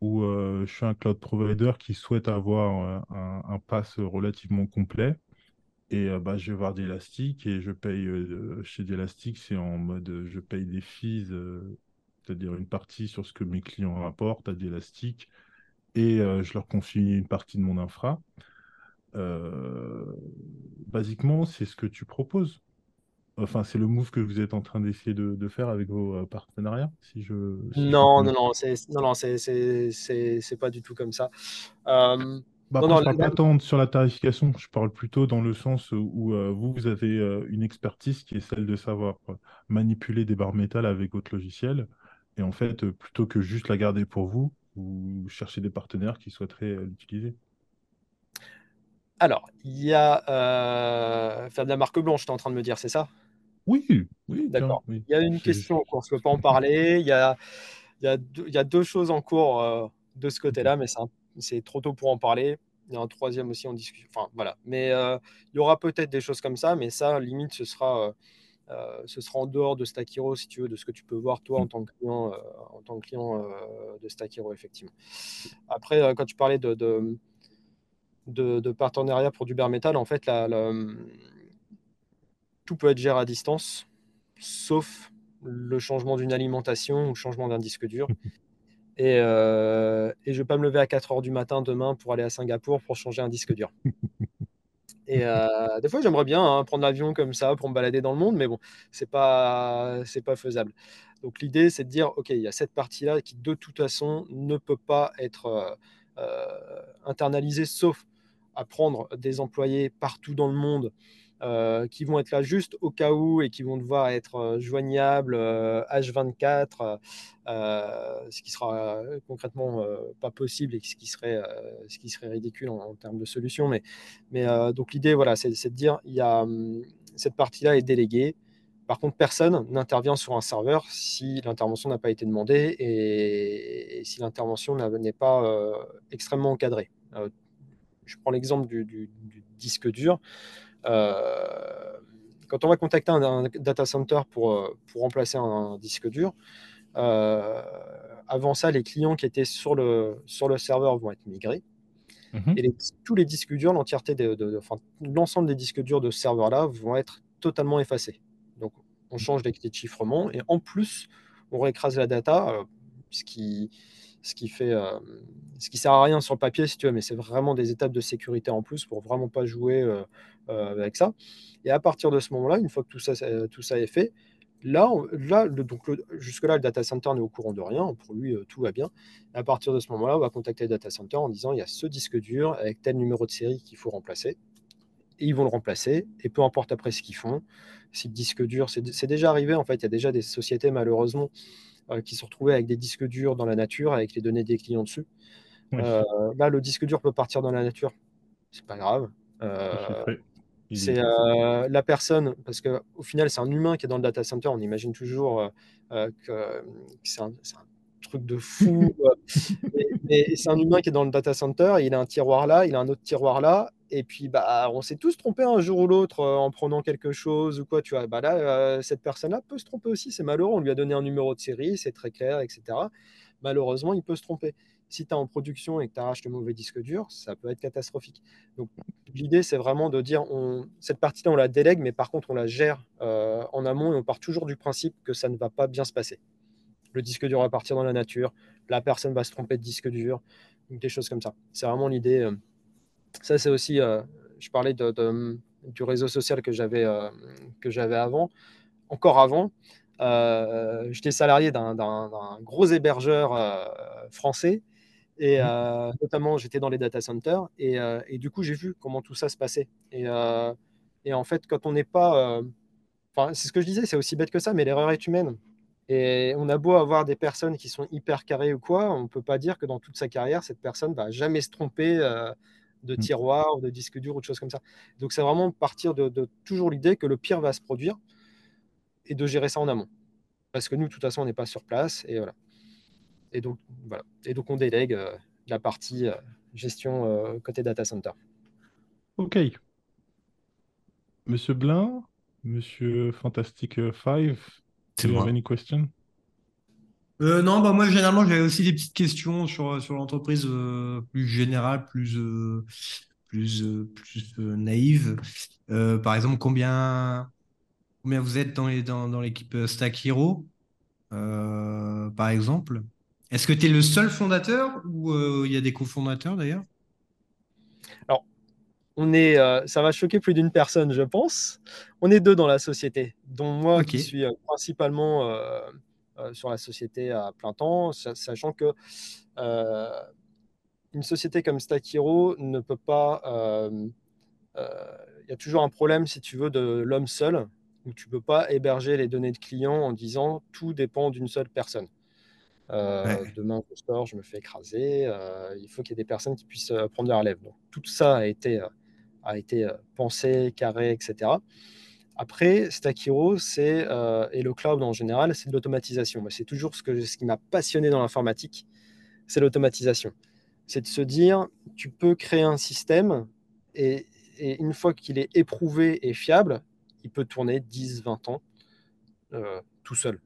où je suis un cloud provider qui souhaite avoir un, un pass relativement complet. Et bah, je vais voir d'Elastic et je paye chez d'Elastic, c'est en mode je paye des fees, c'est-à-dire une partie sur ce que mes clients rapportent à d'Elastic et je leur confie une partie de mon infra. basiquement, c'est ce que tu proposes. Enfin, c'est le move que vous êtes en train d'essayer de, faire avec vos partenariats, si je. non, non, non, c'est non, non, c'est pas du tout comme ça. Bah, je ne parle pas tant sur la tarification, je parle plutôt dans le sens où euh, vous, vous avez euh, une expertise qui est celle de savoir manipuler des barres métal avec votre logiciel. Et en fait, euh, plutôt que juste la garder pour vous, vous cherchez des partenaires qui souhaiteraient l'utiliser. Alors, il y a faire de la marque blanche, tu es en train de me dire, c'est ça? Oui, oui. D'accord. Il y a une question en cours, je ne peux pas en <laughs> parler. Il y a, il y a, deux, il y a deux choses en cours de ce côté-là, mais c'est un c'est trop tôt pour en parler. Il y a un troisième aussi en discussion. Enfin, voilà. Mais euh, il y aura peut-être des choses comme ça, mais ça, limite, ce sera, euh, euh, ce sera en dehors de Stack si tu veux, de ce que tu peux voir toi en tant que client, en tant que client de Stack effectivement. Après, quand tu parlais de, de, partenariat pour du bare metal, en fait, tout peut être géré à distance, sauf le changement d'une alimentation ou le changement d'un disque dur. <laughs> Euh, et, je ne vais pas me lever à 4 heures du matin demain pour aller à Singapour pour changer un disque dur. <laughs> Et euh, des fois, j'aimerais bien hein, prendre l'avion comme ça pour me balader dans le monde, mais bon, ce n'est pas, pas faisable. Donc l'idée, c'est de dire, OK, il y a cette partie-là qui, de toute façon, ne peut pas être euh, internalisée, sauf à prendre des employés partout dans le monde euh, qui vont être là juste au cas où et qui vont devoir être euh, joignables H24, euh, ce qui sera concrètement pas possible et ce qui serait, ce qui serait ridicule en, termes de solution. Mais, donc l'idée, voilà, c'est de dire, il y a, hum, cette partie-là est déléguée. Par contre, personne n'intervient sur un serveur si l'intervention n'a pas été demandée et, si l'intervention n'est pas extrêmement encadrée. je prends l'exemple du, disque dur. Euh, quand on va contacter un, data center pour, euh, pour remplacer un, disque dur, euh, avant ça, les clients qui étaient sur le, sur le serveur vont être migrés. Mhm. Et tous les disques durs, l'entièreté de, l'ensemble des disques durs de ce serveur-là vont être totalement effacés. Donc, on change les clés de chiffrement et en plus, on réécrase la data, ce qui, ce qui fait, euh, ce qui sert à rien sur le papier si tu veux, mais c'est vraiment des étapes de sécurité en plus pour vraiment pas jouer euh, avec ça. Et à partir de ce moment-là, une fois que tout ça, tout ça est fait, là, là donc jusque-là, le data center n'est au courant de rien. Pour lui, tout va bien. Et à partir de ce moment-là, on va contacter le data center en disant il y a ce disque dur avec tel numéro de série qu'il faut remplacer. et ils vont le remplacer. Et peu importe après ce qu'ils font, si le disque dur, c'est déjà arrivé en fait, il y a déjà des sociétés malheureusement euh, qui se retrouvaient avec des disques durs dans la nature avec les données des clients dessus. Euh, là, le disque dur peut partir dans la nature, c'est pas grave. Euh, c'est la personne, parce qu'au final, c'est un humain qui est dans le data center. On imagine toujours que, c'est un, truc de fou. <laughs> et, c'est un humain qui est dans le data center. Il a un tiroir là, il a un autre tiroir là. Et puis, bah, on s'est tous trompés un jour ou l'autre euh, en prenant quelque chose ou quoi. Tu vois, bah là, euh, cette personne-là peut se tromper aussi. C'est malheureux. On lui a donné un numéro de série, c'est très clair, etc. Malheureusement, il peut se tromper. Si tu es en production et que tu arraches le mauvais disque dur, ça peut être catastrophique. Donc, l'idée, c'est vraiment de dire cette partie-là, on la délègue, mais par contre, on la gère euh, en amont et on part toujours du principe que ça ne va pas bien se passer le disque dur va partir dans la nature, la personne va se tromper de disque dur, des choses comme ça. C'est vraiment l'idée. Euh, ça, c'est aussi, euh, je parlais de, du réseau social que j'avais avant. Encore avant, j'étais salarié d'un gros hébergeur français. Et mmh. notamment, j'étais dans les data centers. Et, et du coup, j'ai vu comment tout ça se passait. Et, et en fait, quand on n'est pas. Enfin, c'est ce que je disais, c'est aussi bête que ça, mais l'erreur est humaine. Et on a beau avoir des personnes qui sont hyper carrées ou quoi, on ne peut pas dire que dans toute sa carrière, cette personne va jamais se tromper de mm. tiroir ou de disque dur ou de choses comme ça. Donc c'est vraiment partir de, toujours l'idée que le pire va se produire et de gérer ça en amont. Parce que nous, de toute façon, on n'est pas sur place et voilà. Et donc, voilà. Et donc on délègue euh, la partie euh, gestion côté data center. Ok. Monsieur Blin, Monsieur Fantastic Five, c'est moi. Any question? Euh, non, bah moi généralement j'avais aussi des petites questions sur, sur l'entreprise euh, plus générale, plus, euh, plus, plus naïve. par exemple, combien, combien vous êtes dans, les, dans, dans l'équipe Stack Hero, par exemple? Est-ce que tu es le seul fondateur ou il y a des cofondateurs d'ailleurs? Alors, on est, euh, ça va choquer plus d'une personne, je pense. On est deux dans la société, dont moi qui suis euh, principalement euh, sur la société à plein temps, sachant que une société comme Stakiro ne peut pas. Il y a toujours un problème, si tu veux, de l'homme seul, où tu ne peux pas héberger les données de clients en disant tout dépend d'une seule personne. Demain, je sors, je me fais écraser. il faut qu'il y ait des personnes qui puissent prendre la relève. Donc, tout ça a été a été euh, pensé, carré, etc. Après, Stack Hero, c'est, euh, et le cloud en général, c'est de l'automatisation. C'est toujours ce, que, ce qui m'a passionné dans l'informatique, c'est l'automatisation. C'est de se dire, tu peux créer un système et, une fois qu'il est éprouvé et fiable, il peut tourner 10, 20 ans euh, tout seul.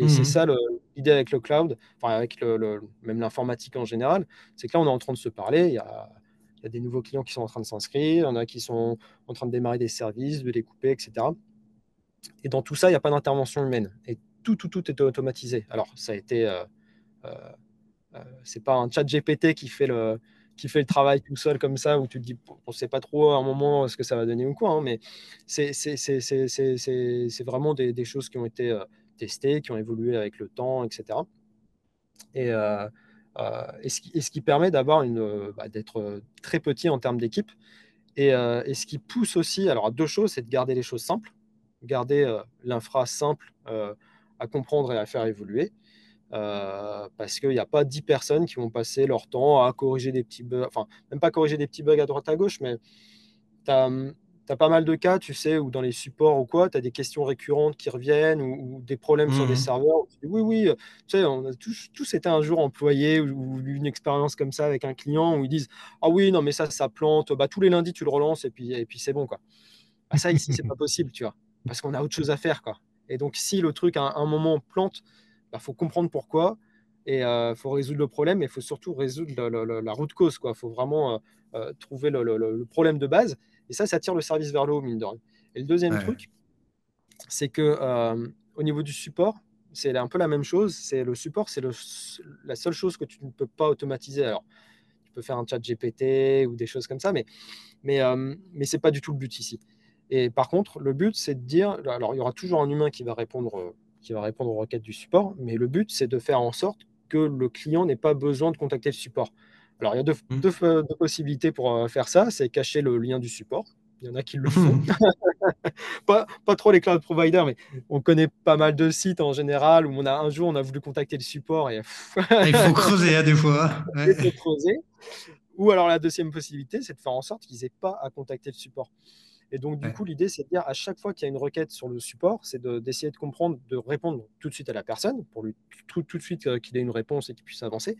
Et c'est mmh ça l'idée avec le cloud, enfin avec le, même l'informatique en général, c'est que là on est en train de se parler, il y a il y a des nouveaux clients qui sont en train de s'inscrire, il y en a qui sont en train de démarrer des services, de les couper, etc. Et dans tout ça, il n'y a pas d'intervention humaine. Et tout, tout, tout est automatisé. Alors, ça a été. Euh, euh, euh c'est pas un chat GPT qui fait, le, qui fait le travail tout seul comme ça, où tu te dis, on ne sait pas trop à un moment ce que ça va donner ou quoi, hein, mais c'est vraiment des, des, choses qui ont été euh, qui ont évolué avec le temps, etc. Et, euh, et, ce qui, permet d'avoir une, euh, bah, d'être euh, très petit en termes d'équipe. Et, ce qui pousse aussi, alors deux choses, c'est de garder les choses simples, garder l'infra simple à comprendre et à faire évoluer. parce qu'il n'y a pas dix personnes qui vont passer leur temps à corriger des petits bugs, enfin, même pas corriger des petits bugs à droite à gauche, mais tu as, hum, tu as pas mal de cas, tu sais, où dans les supports ou quoi, tu as des questions récurrentes qui reviennent ou, des problèmes sur des mmh serveurs. oui, oui, euh, tu sais, on a tous, été un jour employés ou, eu une expérience comme ça avec un client où ils disent Ah oui, non, mais ça, ça plante. Bah, tous les lundis, tu le relances et puis, et puis c'est bon, quoi. Bah, ça, ici, c'est pas possible, tu vois, parce qu'on a autre chose à faire, quoi. Et donc, si le truc à un moment plante, il bah, faut comprendre pourquoi et il euh, faut résoudre le problème, mais il faut surtout résoudre la route cause. Il faut vraiment euh, trouver le, problème de base. Et ça, ça tire le service vers le haut, mine de rien. Et le deuxième truc, c'est que euh, au niveau du support, c'est un peu la même chose. C'est le support, c'est la seule chose que tu ne peux pas automatiser. Alors, tu peux faire un chat GPT ou des choses comme ça, mais mais euh, mais c'est pas du tout le but ici. Et par contre, le but, c'est de dire, alors il y aura toujours un humain qui va répondre, qui va répondre aux requêtes du support, mais le but, c'est de faire en sorte que le client n'ait pas besoin de contacter le support. Alors, il y a deux, mmh. possibilités pour euh, faire ça. C'est cacher le lien du support. Il y en a qui le font. <laughs> pas, pas trop les cloud providers, mais on connaît pas mal de sites en général où on a un jour on a voulu contacter le support et <laughs> il faut creuser à hein, des fois. <laughs> Il faut creuser. Ou alors la deuxième possibilité, c'est de faire en sorte qu'ils n'aient pas à contacter le support. Et donc, du coup, l'idée, c'est de dire à chaque fois qu'il y a une requête sur le support, c'est d'essayer de, comprendre, de répondre tout de suite à la personne, pour lui tout, tout de suite euh, qu'il ait une réponse et qu'il puisse avancer.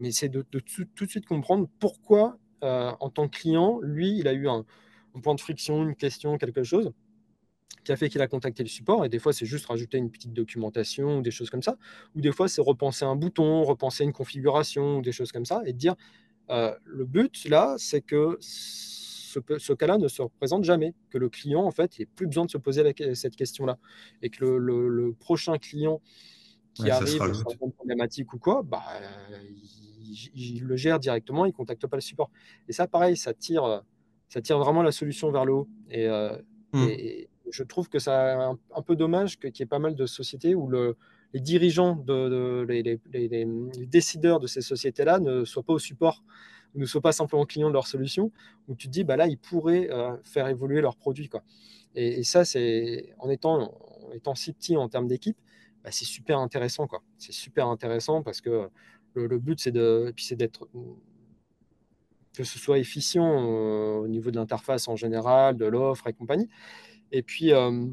Mais c'est de, tout, de suite comprendre pourquoi, euh, en tant que client, lui, il a eu un, point de friction, une question, quelque chose qui a fait qu'il a contacté le support. Et des fois, c'est juste rajouter une petite documentation ou des choses comme ça. Ou des fois, c'est repenser un bouton, repenser une configuration ou des choses comme ça. Et dire, euh, le but, là, c'est que ce, cas-là ne se représente jamais, que le client, en fait, il n'ait plus besoin de se poser cette question-là. Et que le, prochain client qui arrive sur une problématique ou quoi, bah, il, le gère directement, il ne contacte pas le support. Et ça, pareil, ça tire, ça tire vraiment la solution vers le haut. Et, euh, hmm. je trouve que c'est un, un, peu dommage qu'il y ait pas mal de sociétés où le, les dirigeants, de, les, les, décideurs de ces sociétés-là ne soient pas au support ne soient pas simplement clients de leur solution, où tu te dis, bah là, ils pourraient euh, faire évoluer leurs produits. Quoi. Et, ça, c'est en étant, en étant si petit en termes d'équipe, bah, c'est super intéressant. Quoi. C'est super intéressant parce que le, but, c'est, de, puis c'est d'être que ce soit efficient euh, au niveau de l'interface en général, de l'offre et compagnie. Et puis, euh,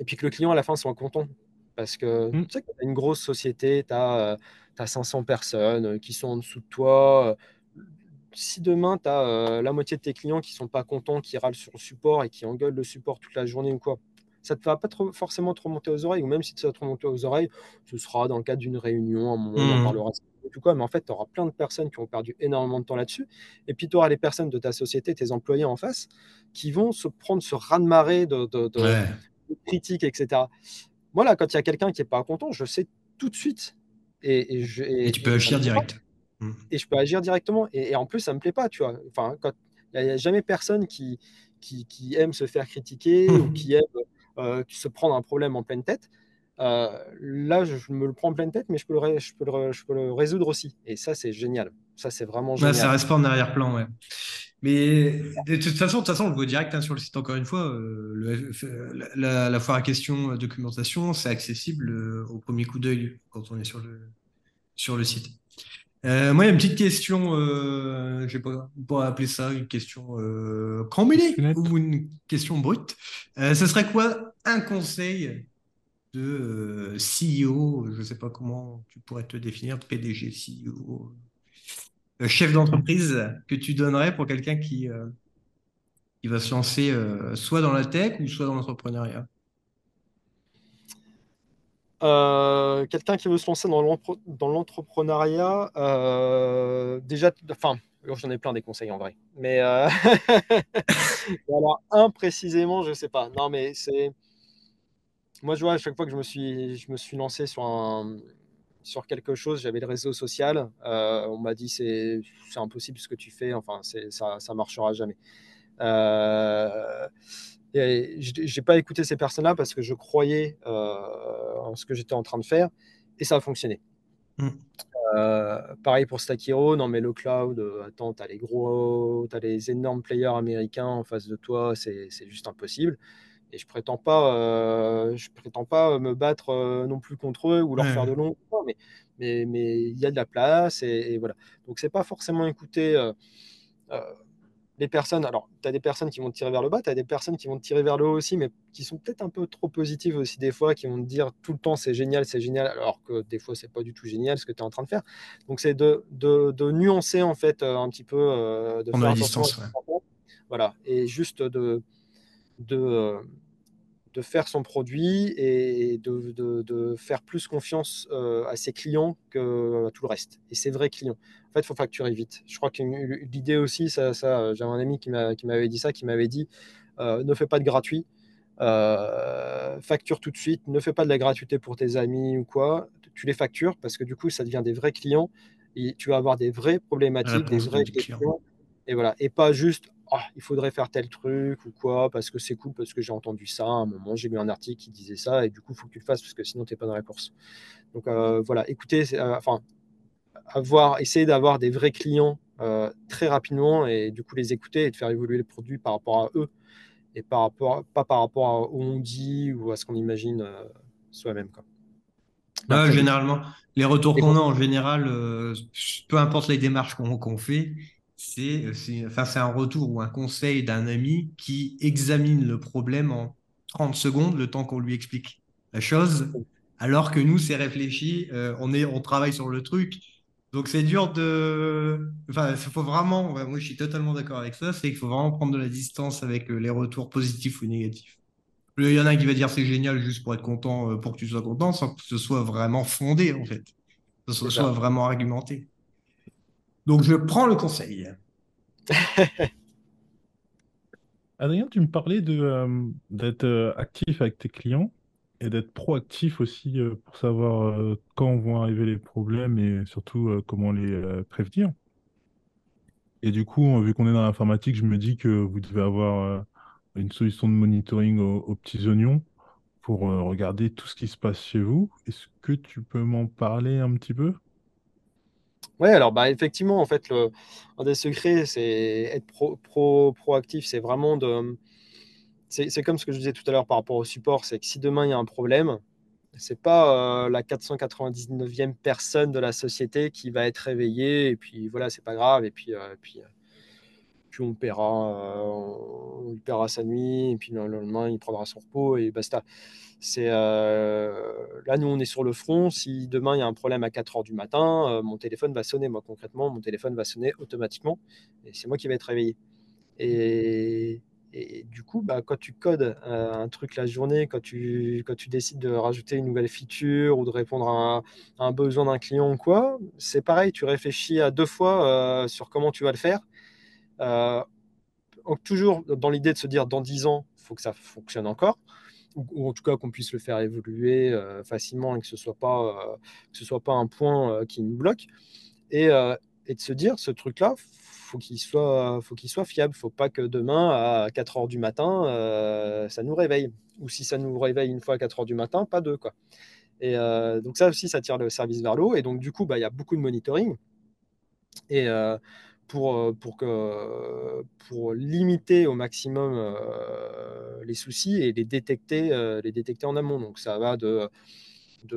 et puis que le client à la fin soit content. Parce que mmh. tu sais, as une grosse société, tu as, as, 500 personnes qui sont en dessous de toi, si demain, tu as euh, la moitié de tes clients qui sont pas contents, qui râlent sur le support et qui engueulent le support toute la journée ou quoi, ça ne te va pas trop, forcément trop monter aux oreilles, ou même si ça va te remonter aux oreilles, ce sera dans le cadre d'une réunion, un moment, on en mmh. parlera tout quoi, mais en fait, tu auras plein de personnes qui ont perdu énormément de temps là-dessus, et puis tu auras les personnes de ta société, tes employés en face, qui vont se prendre ce raz-de-marée de, critiques, etc. Moi, là, quand il y a quelqu'un qui n'est pas content, je sais tout de suite. Et, et, tu peux agir direct. Mmh. et je peux agir directement. Et, en plus, ça me plaît pas, tu vois. Enfin, il n'y a, jamais personne qui, qui, aime se faire critiquer ou qui aime euh, se prendre un problème en pleine tête. Euh, là, je, me le prends en pleine tête, mais je peux le, je peux le, je peux le résoudre aussi. Et ça, c'est génial. Ça, c'est vraiment génial. ça reste pas en arrière-plan, ouais. Mais de toute façon, de toute façon, on le voit direct hein, sur le site. Encore une fois, euh, la, la, foire à questions documentation, c'est accessible au premier coup d'œil quand on est sur le, sur le site. Euh, moi, il y a une petite question, euh, je ne sais pas, appeler ça une question euh, ou une question brute. Euh, ce serait quoi un conseil de CEO, je ne sais pas comment tu pourrais te définir, PDG, CEO, chef d'entreprise, que tu donnerais pour quelqu'un qui, qui va se lancer soit dans la tech ou soit dans l'entrepreneuriat? Euh, quelqu'un qui veut se lancer dans l'entrepreneuriat, euh, déjà, enfin, j'en ai plein des conseils en vrai, mais euh, <laughs> alors un précisément, je sais pas. Non, mais c'est moi, je vois à chaque fois que je me suis, je me suis lancé sur un, sur quelque chose, j'avais le réseau social, on m'a dit c'est impossible ce que tu fais, enfin, ça, ça marchera jamais. Je n'ai pas écouté ces personnes-là parce que je croyais euh, en ce que j'étais en train de faire et ça a fonctionné. Mm. Euh, pareil pour Stack Hero, non mais le cloud, euh, attends, tu as les gros, tu as les énormes players américains en face de toi, c'est juste impossible. Et je prétends pas, je prétends pas me battre non plus contre eux ou leur faire de long, mais mais mais il y a de la place et, et voilà. Donc c'est pas forcément écouter les personnes, alors tu as des personnes qui vont te tirer vers le bas, tu as des personnes qui vont te tirer vers le haut aussi, mais qui sont peut-être un peu trop positives aussi des fois, qui vont te dire tout le temps c'est génial, c'est génial, alors que des fois c'est pas du tout génial ce que tu es en train de faire. Donc c'est de, de, nuancer en fait euh, un petit peu, euh, de faire la distance. Voilà, et juste de, de, euh, de faire son produit et de, de, faire plus confiance à ses clients que à tout le reste, et ses vrais clients. Fait, il faut facturer vite. Je crois que l'idée aussi, ça, ça j'avais un ami qui m'avait dit ça, qui m'avait dit euh, ne fais pas de gratuit, euh, facture tout de suite, ne fais pas de la gratuité pour tes amis ou quoi, tu les factures parce que du coup, ça devient des vrais clients. Et tu vas avoir des vraies problématiques, des vraies questions. Et voilà, et pas juste ah, il faudrait faire tel truc ou quoi, parce que c'est cool, parce que j'ai entendu ça à un moment, j'ai lu un article qui disait ça, et du coup, il faut que tu le fasses, parce que sinon, tu n'es pas dans la course. Donc euh, voilà, écoutez, enfin, avoir, essayer d'avoir des vrais clients euh, très rapidement et du coup les écouter et de faire évoluer les produits par rapport à eux et par rapport, pas par rapport à où on dit ou à ce qu'on imagine soi-même. généralement, les retours qu'on a en général, peu importe les démarches qu'on fait, c'est enfin, un retour ou un conseil d'un ami qui examine le problème en 30 secondes, le temps qu'on lui explique la chose, alors que nous, c'est réfléchi, on, est, on travaille sur le truc. Donc c'est dur de... Enfin, il faut vraiment... moi, je suis totalement d'accord avec ça, c'est qu'il faut vraiment prendre de la distance avec les retours positifs ou négatifs. Il y en a un qui va dire c'est génial juste pour être content, pour que tu sois content, sans que ce soit vraiment fondé, en fait. Que ce soit vraiment argumenté. Donc, je prends le conseil. <laughs> Adrien, tu me parlais euh, d'être euh, actif avec tes clients et d'être proactif aussi euh, pour savoir quand vont arriver les problèmes et surtout comment les prévenir. Et du coup, vu qu'on est dans l'informatique, je me dis que vous devez avoir une solution de monitoring aux petits oignons pour regarder tout ce qui se passe chez vous. Est-ce que tu peux m'en parler un petit peu? Ouais, alors bah, effectivement, en fait, le, un des secrets, c'est être pro, pro- proactif. C'est vraiment de. C'est comme ce que je disais tout à l'heure par rapport au support, c'est que si demain il y a un problème, c'est pas euh, la 499e personne de la société qui va être réveillée, et puis voilà, c'est pas grave, et puis, euh, euh, on paiera, euh, on, paiera sa nuit, et puis le lendemain il prendra son repos, et basta. C'est euh, là, nous, on est sur le front. Si demain il y a un problème à 4 heures du matin, euh, mon téléphone va sonner. Moi, concrètement, mon téléphone va sonner automatiquement et c'est moi qui vais être réveillé. Et, du coup, bah, quand tu codes euh, un truc la journée, quand tu décides de rajouter une nouvelle feature ou de répondre à un, besoin d'un client ou quoi, c'est pareil, tu réfléchis à deux fois sur comment tu vas le faire. Toujours dans l'idée de se dire dans 10 ans, il faut que ça fonctionne encore. Ou, en tout cas qu'on puisse le faire évoluer euh, facilement et que ce soit euh, soit pas un point euh, qui nous bloque. Et, de se dire ce truc là faut qu'il soit faut qu'il soit fiable. Faut pas que demain à 4 heures du matin ça nous réveille. Ou si ça nous réveille une fois à 4 heures du matin pas deux quoi. Et donc ça aussi ça tire le service vers l'eau et donc du coup bah, il y a beaucoup de monitoring pour, euh, pour, que, pour limiter au maximum euh, les soucis et les détecter, euh, les détecter en amont. Donc ça va de tout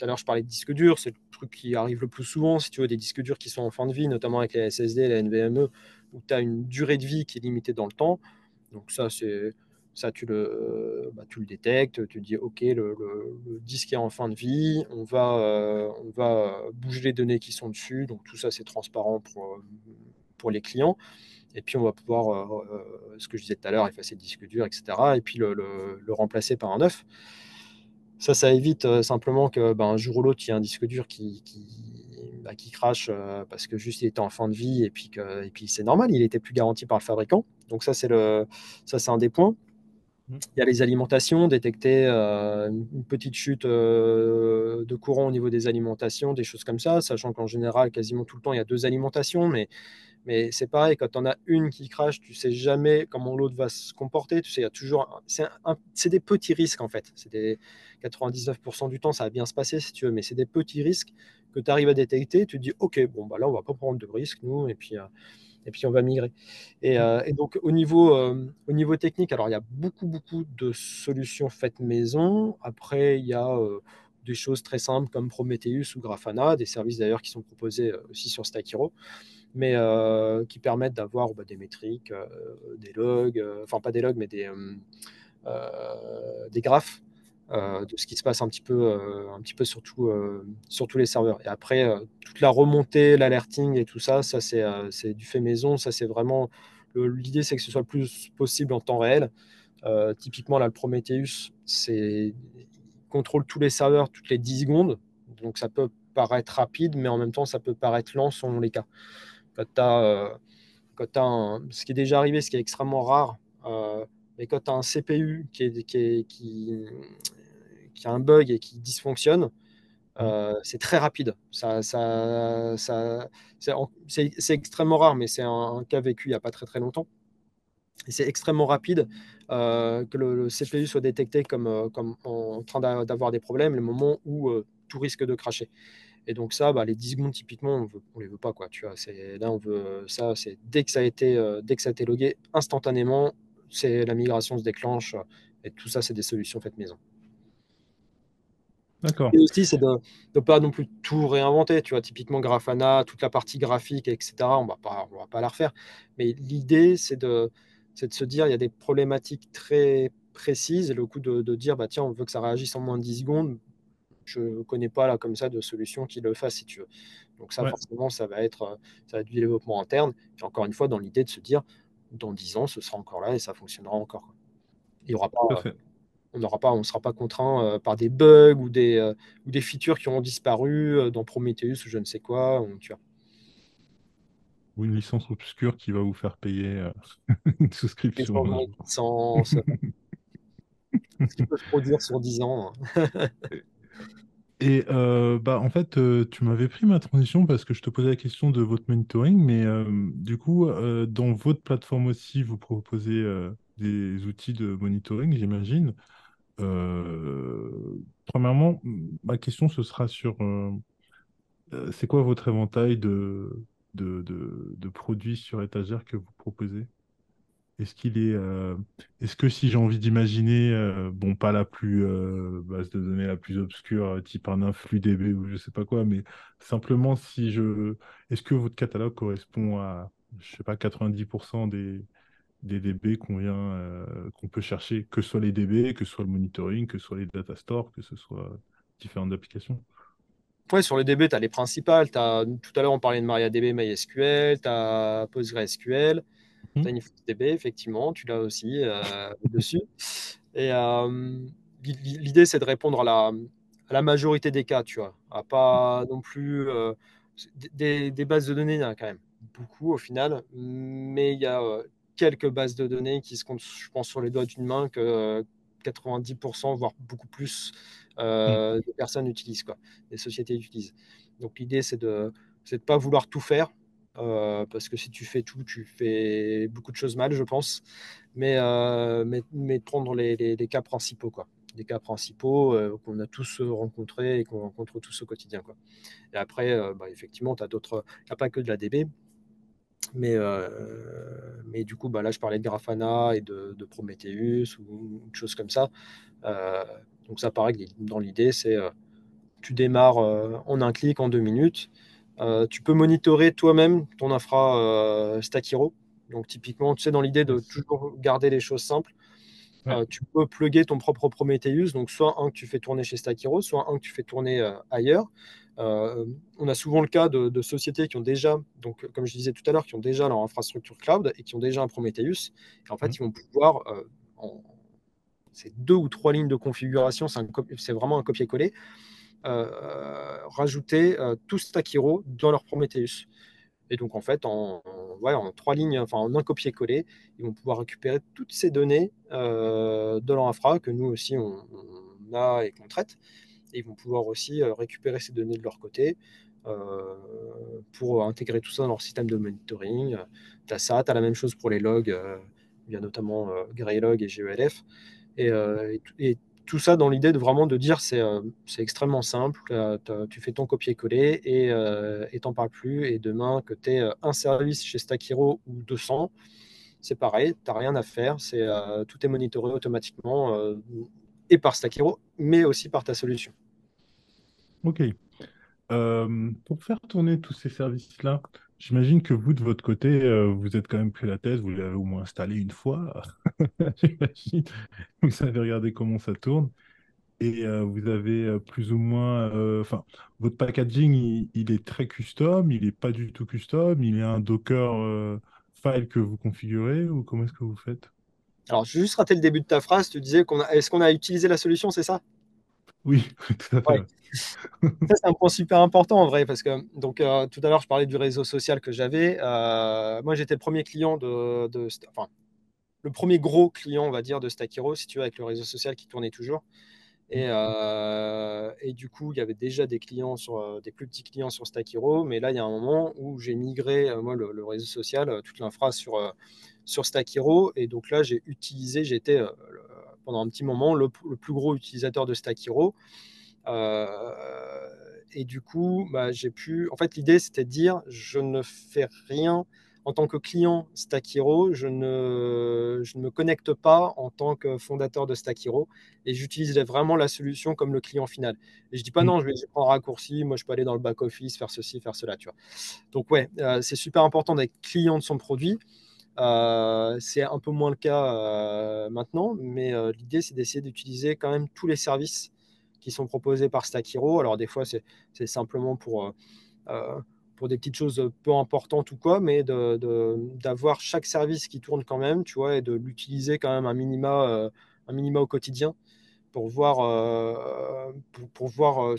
à l'heure, je parlais de disques durs, c'est le truc qui arrive le plus souvent, si tu veux, des disques durs qui sont en fin de vie, notamment avec les SSD, la NVMe, où tu as une durée de vie qui est limitée dans le temps. Donc ça, c'est ça, tu le, bah, tu le détectes, tu dis OK, le, disque est en fin de vie, on va, euh, on va bouger les données qui sont dessus. Donc tout ça, c'est transparent pour, pour les clients. Et puis on va pouvoir, euh, euh, ce que je disais tout à l'heure, effacer le disque dur, etc. Et puis le, remplacer par un neuf. Ça, ça évite simplement que ben, un jour ou l'autre, il y ait un disque dur qui, bah, crache parce que juste il était en fin de vie et puis, c'est normal, il était plus garanti par le fabricant. Donc ça, c'est un des points. Il y a les alimentations, détecter euh, une petite chute euh, de courant au niveau des alimentations, des choses comme ça, sachant qu'en général, quasiment tout le temps, il y a deux alimentations, mais, mais c'est pareil, quand on a une qui crache, tu sais jamais comment l'autre va se comporter, tu sais, il y a toujours, c'est des petits risques en fait, c'est des 99% du temps, ça va bien se passer si tu veux, mais c'est des petits risques que tu arrives à détecter, tu te dis, ok, bon, bah là, on va pas prendre de risques, nous, et puis... Euh, et puis on va migrer. Et, euh, donc au niveau, euh, au niveau technique, alors il y a beaucoup, beaucoup de solutions faites maison. Après, il y a euh, des choses très simples comme Prometheus ou Grafana, des services d'ailleurs qui sont proposés aussi sur Stack Hero, mais qui permettent d'avoir bah, des métriques, des logs, enfin pas des logs, mais des, des graphes euh, de ce qui se passe un petit peu, euh, un petit peu sur, euh, sur, tous les serveurs. Et après, toute la remontée, l'alerting et tout ça, ça c'est du fait maison. Ça c'est vraiment l'idée, c'est que ce soit le plus possible en temps réel. typiquement, là, le Prometheus, c'est contrôle tous les serveurs toutes les 10 secondes. Donc ça peut paraître rapide, mais en même temps, ça peut paraître lent selon les cas. Quand tu as, quand as ce qui est déjà arrivé, ce qui est extrêmement rare, mais quand tu as un CPU qui, est, qui, qui, qui a un bug et qui dysfonctionne, mmh. euh, c'est très rapide. Ça, ça, ça c'est extrêmement rare, mais c'est un, cas vécu il n'y a pas très très longtemps. C'est extrêmement rapide euh, que le, CPU soit détecté comme, euh, comme en train d'avoir des problèmes, le moment où tout risque de cracher. Et donc ça, bah, les 10 secondes typiquement, on ne les veut pas. Quoi, tu vois, là, on veut ça, c'est dès que ça a été, dès que ça a été logué, instantanément, c'est la migration se déclenche et tout ça, c'est des solutions faites maison. D'accord. Et aussi, c'est de ne pas non plus tout réinventer. Tu vois, typiquement Grafana, toute la partie graphique, etc., on ne va pas la refaire. Mais l'idée, c'est de, de se dire, il y a des problématiques très précises. Et le coup de, dire, bah, tiens, on veut que ça réagisse en moins de 10 secondes, je ne connais pas là comme ça de solution qui le fasse, si tu veux. Donc ça, forcément, ça va, être, ça va être du développement interne. Et encore une fois, dans l'idée de se dire, dans 10 ans, ce sera encore là et ça fonctionnera encore. Il y aura pas, on n'aura pas, on sera pas contraint euh, par des bugs ou des, euh, ou des features qui ont disparu euh, dans Prometheus ou je ne sais quoi. tu vois. Ou une licence obscure qui va vous faire payer <laughs> une souscription. Une licence. <laughs> Ce qui peut se produire sur 10 ans. <laughs> Et bah, en fait, tu m'avais pris ma transition parce que je te posais la question de votre monitoring, mais du coup, dans votre plateforme aussi, vous proposez des outils de monitoring, j'imagine. premièrement, ma question, ce sera sur c'est quoi votre éventail de, de, de produits sur étagère que vous proposez? Est-ce qu'il est, euh, est-ce que si j'ai envie d'imaginer, euh, bon, pas la plus euh, base de données la plus obscure, type un influx DB ou je sais pas quoi, mais simplement si je, est-ce que votre catalogue correspond à, je sais pas, 90% des, des DB qu'on vient, qu'on peut chercher, que ce soit les DB, que ce soit le monitoring, que ce soit les data stores, que ce soit différentes applications? Ouais, sur les DB, tu as les principales. As, tout à l'heure, on parlait de MariaDB, MySQL, tu as PostgreSQL. Mmh. DB, effectivement, tu l'as aussi euh, <laughs> dessus. Et euh, l'idée, c'est de répondre à la, à la, majorité des cas, tu vois. À pas non plus euh, des, des, bases de données, il y en a quand même beaucoup au final, mais il y a quelques bases de données qui se comptent, je pense, sur les doigts d'une main que 90%, voire beaucoup plus mmh. de personnes utilisent, quoi, des sociétés utilisent. Donc l'idée, c'est de ne pas vouloir tout faire, euh, parce que si tu fais tout, tu fais beaucoup de choses mal, je pense. Mais, euh, prendre les, cas principaux, quoi. Les cas principaux euh, qu'on a tous rencontrés et qu'on rencontre tous au quotidien, quoi. Et après, bah, effectivement, tu as d'autres. Il n'y pas que de la DB. Mais, du coup, bah, là, je parlais de Grafana et de, Prometheus ou, de choses comme ça. donc, ça paraît que dans l'idée, c'est tu démarres en un clic, en deux minutes. Euh, tu peux monitorer toi-même ton infra euh, Stack Hero. Donc typiquement, tu sais, dans l'idée de toujours garder les choses simples, euh, tu peux plugger ton propre Prometheus, donc soit un que tu fais tourner chez Stack Hero, soit un que tu fais tourner ailleurs. on a souvent le cas de, sociétés qui ont déjà, donc comme je disais tout à l'heure, qui ont déjà leur infrastructure cloud et qui ont déjà un Prometheus. Et en fait, mmh. ils vont pouvoir, c'est deux ou trois lignes de configuration, c'est vraiment un copier-coller. Euh, rajouter euh, tout Stack Hero dans leur Prometheus. Et donc, en fait, en, en trois lignes, enfin en un copier-coller, ils vont pouvoir récupérer toutes ces données euh, de leur infra que nous aussi on, a et qu'on traite. Et ils vont pouvoir aussi récupérer ces données de leur côté pour intégrer tout ça dans leur système de monitoring. Tu as ça, tu as la même chose pour les logs, il y a notamment Greylog et GELF. Et, tout ça dans l'idée de vraiment de dire c'est euh, extrêmement simple, tu fais ton copier-coller et euh, t'en parles plus. Et demain, que tu aies euh, un service chez Stack Hero ou 200, c'est pareil, tu n'as rien à faire. c'est euh, tout est monitoré automatiquement et par Stack Hero, mais aussi par ta solution. Ok. pour faire tourner tous ces services-là, j'imagine que vous, de votre côté, vous êtes quand même pris la thèse, vous l'avez au moins installé une fois. <laughs> j'imagine. Vous savez regarder comment ça tourne. Et euh, vous avez euh, plus ou moins, euh, enfin, votre packaging, il, est très custom, il n'est pas du tout custom, il est un Docker file que vous configurez ou comment est-ce que vous faites? Alors, j'ai juste raté le début de ta phrase. Tu disais qu'on a, est-ce qu'on a utilisé la solution, c'est ça? Oui, tout à fait. ça, c'est un point super important en vrai, parce que donc, tout à l'heure, je parlais du réseau social que j'avais. moi, j'étais le premier client de, de, enfin, le premier gros client, on va dire, de Stack Hero, si tu veux, avec le réseau social qui tournait toujours. Et, mmh. euh, et, du coup, il y avait déjà des clients sur euh, des plus petits clients sur Stack Hero, mais là, il y a un moment où j'ai migré euh, moi le, réseau social, toute l'infra sur sur Stack Hero, et donc là, j'ai utilisé, j'étais pendant un petit moment le, plus gros utilisateur de Stack Hero. et du coup, bah, j'ai pu. En fait, l'idée, c'était de dire, je ne fais rien en tant que client Stack Hero, je ne, je ne me connecte pas en tant que fondateur de Stack Hero et j'utilise vraiment la solution comme le client final. Et je dis pas mm. non, je vais prendre un raccourci, moi je peux aller dans le back office, faire ceci, faire cela, tu vois. Donc ouais, euh, c'est super important d'être client de son produit. Euh, c'est un peu moins le cas euh, maintenant, mais l'idée c'est d'essayer d'utiliser quand même tous les services qui sont proposés par Stack Hero. Alors des fois c'est simplement pour pour des petites choses peu importantes ou quoi, mais d'avoir chaque service qui tourne quand même, tu vois, et de l'utiliser quand même un minima, euh, un minima au quotidien pour voir, euh, pour, voir euh,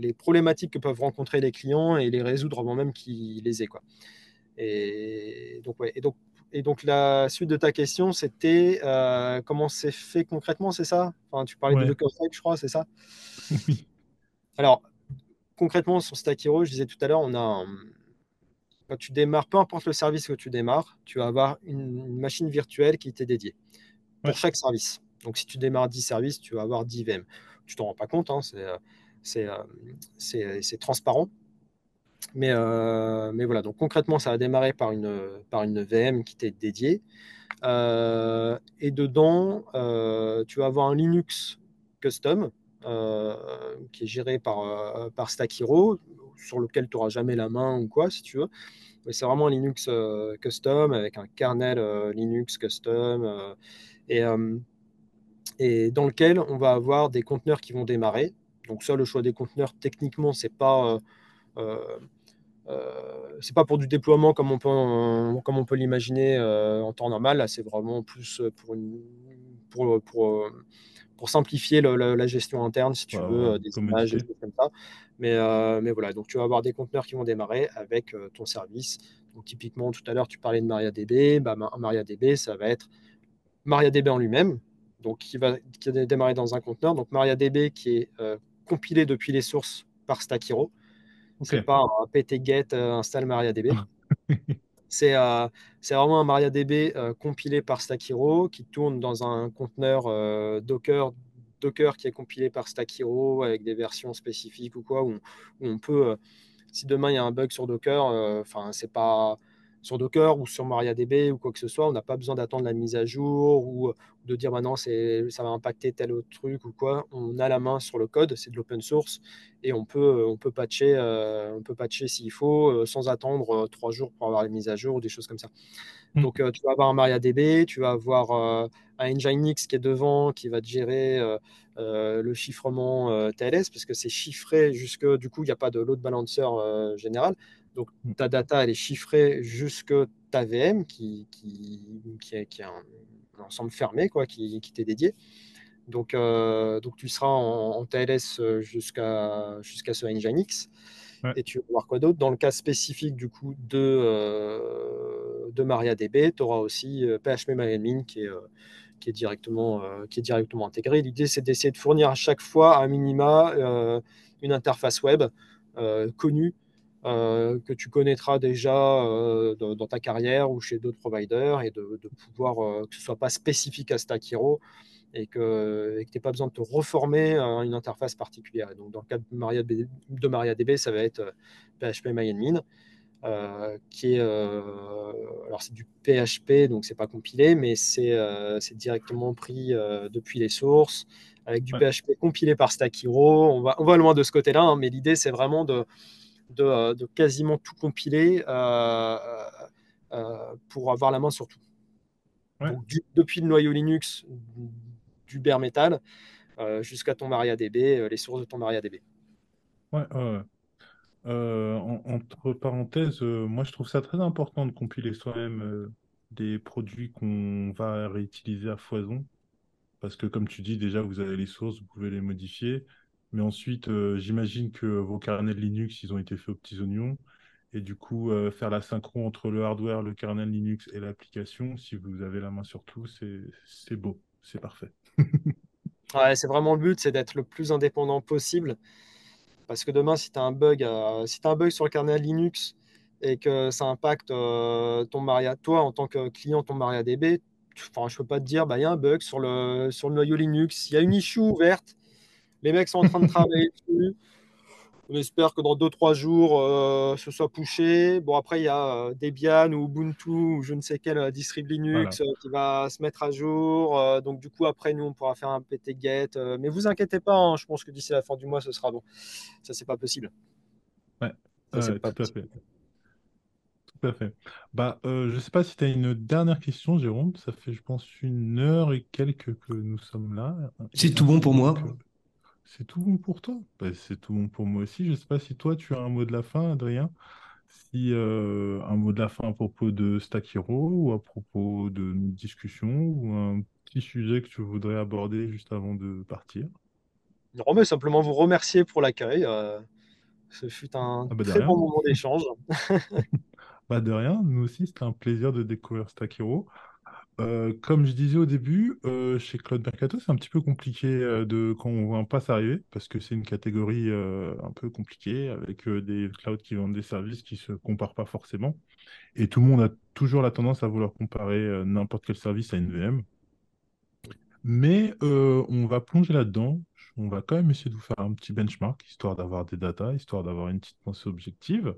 les problématiques que peuvent rencontrer les clients et les résoudre avant même qu'ils les aient. Quoi. Et, donc, ouais, et, donc, et donc, la suite de ta question, c'était comment c'est fait concrètement, c'est ça? Enfin, Tu parlais de Dockerfile, je crois, c'est ça? <laughs> Oui. Alors, concrètement, sur Stack Hero, je disais tout à l'heure, on a quand tu démarres, peu importe le service que tu démarres, tu vas avoir une, machine virtuelle qui t'est dédiée pour chaque service. Donc, si tu démarres 10 services, tu vas avoir 10 VM. Tu t'en rends pas compte, hein, euh, c'est transparent. Mais, euh, mais voilà, donc concrètement, ça va démarrer par une, VM qui t'est dédiée. Euh, et dedans, tu vas avoir un Linux custom euh, qui est géré par, euh, par Stack Hero, sur lequel tu n'auras jamais la main ou quoi, si tu veux. Mais c'est vraiment un Linux euh, custom avec un kernel Linux custom et, et dans lequel on va avoir des conteneurs qui vont démarrer. Donc ça, le choix des conteneurs, techniquement, c'est pas c'est pas pour du déploiement comme on peut, comme on peut l'imaginer en temps normal. Là, c'est vraiment plus pour, une, pour, pour, pour simplifier la, gestion interne, si tu veux, euh, des images, des choses comme ça. Mais, euh, mais voilà, donc tu vas avoir des conteneurs qui vont démarrer avec euh, ton service. Donc typiquement, tout à l'heure, tu parlais de MariaDB. Bah, MariaDB, ça va être MariaDB en lui-même, donc qui va, qui démarrer dans un conteneur. Donc MariaDB qui est compilé depuis les sources par Stack Hero. C'est pas un pt-get install MariaDB. <laughs> Euh, c'est vraiment un MariaDB euh, compilé par Stack Hero qui tourne dans un conteneur euh, Docker, Docker qui est compilé par Stack Hero avec des versions spécifiques ou quoi, où, on peut, si demain il y a un bug sur Docker, enfin c'est pas sur Docker ou sur MariaDB ou quoi que ce soit, on n'a pas besoin d'attendre la mise à jour ou de dire maintenant bah ça va impacter tel autre truc ou quoi. On a la main sur le code, c'est de l'open source et on peut, on peut patcher, euh, on peut patcher s'il faut euh, sans attendre euh, trois jours pour avoir les mises à jour ou des choses comme ça. Mm. Donc tu vas avoir un MariaDB, tu vas avoir un Nginx qui est devant qui va te gérer le chiffrement TLS parce que c'est chiffré jusque du coup il n'y a pas de load balancer général. Donc mm. ta data, elle est chiffrée jusque ta VM qui, qui, qui, est, un, ensemble fermé quoi, qui, qui t'est dédié. Donc, euh, donc tu seras en, TLS jusqu'à jusqu'à ce Nginx. Et tu vas voir quoi d'autre? Dans le cas spécifique du coup de, euh, de MariaDB, tu auras aussi PHP qui est, qui, est directement, qui est directement intégré. L'idée, c'est d'essayer de fournir à chaque fois, à minima, une interface web connue euh, que tu connaîtras déjà euh, dans, ta carrière ou chez d'autres providers et de, pouvoir euh, que ce soit pas spécifique à Stack Hero et que tu n'aies pas besoin de te reformer une interface particulière. donc, dans le cas de MariaDB, de MariaDB ça va être PHP MyAdmin. qui est alors c'est du PHP donc c'est pas compilé mais c'est directement pris depuis les sources avec du PHP compilé par Stack Hero on va, on va loin de ce côté là hein, mais l'idée c'est vraiment de, euh, de, quasiment tout compiler euh, euh, pour avoir la main sur tout. depuis le noyau Linux du bare metal jusqu'à ton MariaDB, les sources de ton MariaDB. Ouais, entre parenthèses, moi je trouve ça très important de compiler soi-même des produits qu'on va réutiliser à foison. Parce que comme tu dis, déjà, vous avez les sources, vous pouvez les modifier. Mais ensuite, euh, j'imagine que vos kernels Linux, ils ont été faits aux petits oignons. Et du coup, euh, faire la synchro entre le hardware, le kernel Linux et l'application, si vous avez la main sur tout, c'est beau, c'est parfait. <laughs> ouais, c'est vraiment le but, c'est d'être le plus indépendant possible. Parce que demain, si tu as, un bug, euh, si un bug sur le kernel Linux et que ça impacte ton Maria, toi en tant que client, ton MariaDB, je ne peux pas te dire, bah, il y a un bug sur le, sur le noyau Linux, il y a une issue ouverte les mecs sont en train de travailler <laughs> dessus. On espère que dans 2-3 jours, euh, ce soit poussé. Bon, après, il y a euh, Debian ou Ubuntu ou je ne sais quel euh, distrib Linux qui va se mettre à jour. donc, du coup, après, nous, on pourra faire un pt-get. mais vous inquiétez pas, hein, je pense que d'ici la fin du mois, ce sera bon. Ça, c'est pas possible. Ouais, tout à fait. Tout à fait. Bah, je sais pas si tu as une dernière question, Jérôme. Ça fait, je pense, une heure et quelques que nous sommes là. C'est tout bon pour moi. C'est tout bon pour toi? Bah, c'est tout bon pour moi aussi. Je ne sais pas si toi, tu as un mot de la fin, Adrien. Si euh, un mot de la fin à propos de Stack Hero ou à propos de nos discussions ou un petit sujet que tu voudrais aborder juste avant de partir? Non, mais simplement vous remercier pour l'accueil. Euh, ce fut un ah bah, très bon moment d'échange. <laughs> Bah de rien, nous aussi, c'était un plaisir de découvrir Stack Hero. Euh, comme je disais au début, euh, chez Cloud Mercato, c'est un petit peu compliqué euh, de, quand on voit un pass arriver, parce que c'est une catégorie un peu compliquée, avec des clouds qui vendent des services qui ne se comparent pas forcément. Et tout le monde a toujours la tendance à vouloir comparer n'importe quel service à une VM. Mais on va plonger là-dedans. On va quand même essayer de vous faire un petit benchmark, histoire d'avoir des datas, histoire d'avoir une petite pensée objective.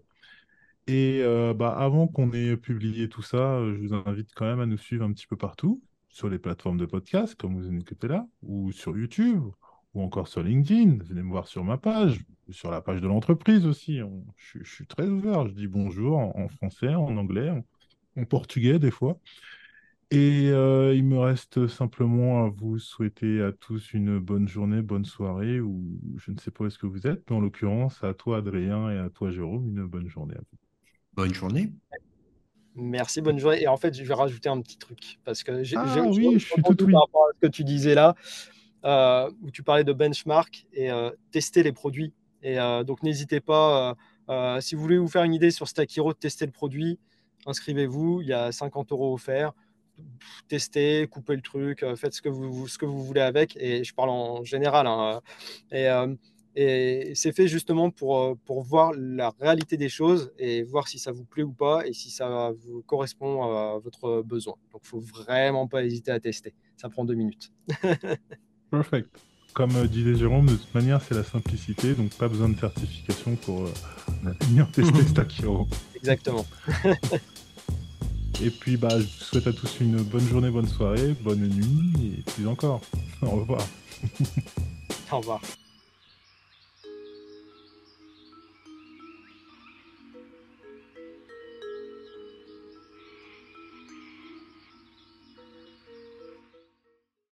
Et euh, bah, avant qu'on ait publié tout ça, euh, je vous invite quand même à nous suivre un petit peu partout, sur les plateformes de podcast, comme vous écoutez là, ou sur YouTube, ou encore sur LinkedIn. Venez me voir sur ma page, sur la page de l'entreprise aussi. je, suis très ouvert. Je dis bonjour en, français, en anglais, en, portugais des fois. Et euh, il me reste simplement à vous souhaiter à tous une bonne journée, bonne soirée, ou je ne sais pas où est-ce que vous êtes, mais en l'occurrence, à toi Adrien et à toi Jérôme, une bonne journée à vous. Bonne journée. Merci, bonne journée. Et en fait, je vais rajouter un petit truc parce que j'ai ah, oui, je suis tout oui. par rapport à ce que tu disais là, euh, où tu parlais de benchmark et euh, tester les produits. Et euh, donc, n'hésitez pas, si vous voulez vous faire une idée sur Stack Hero, tester le produit, inscrivez-vous. Il y a 50 euros offerts. Testez, coupez le truc, faites ce que vous, ce que vous voulez avec. Et je parle en général. Hein. Et et c'est fait justement pour, euh, pour voir la réalité des choses et voir si ça vous plaît ou pas et si ça vous correspond à votre besoin. Donc, il ne faut vraiment pas hésiter à tester. Ça prend deux minutes. <laughs> Perfect. Comme euh, disait Jérôme, de toute manière, c'est la simplicité, donc pas besoin de certification pour euh, <laughs> venir tester <laughs> Stack Hero. Exactement. et puis, bah, je vous souhaite à tous une bonne journée, bonne soirée, bonne nuit, et plus encore. Au revoir. Au revoir.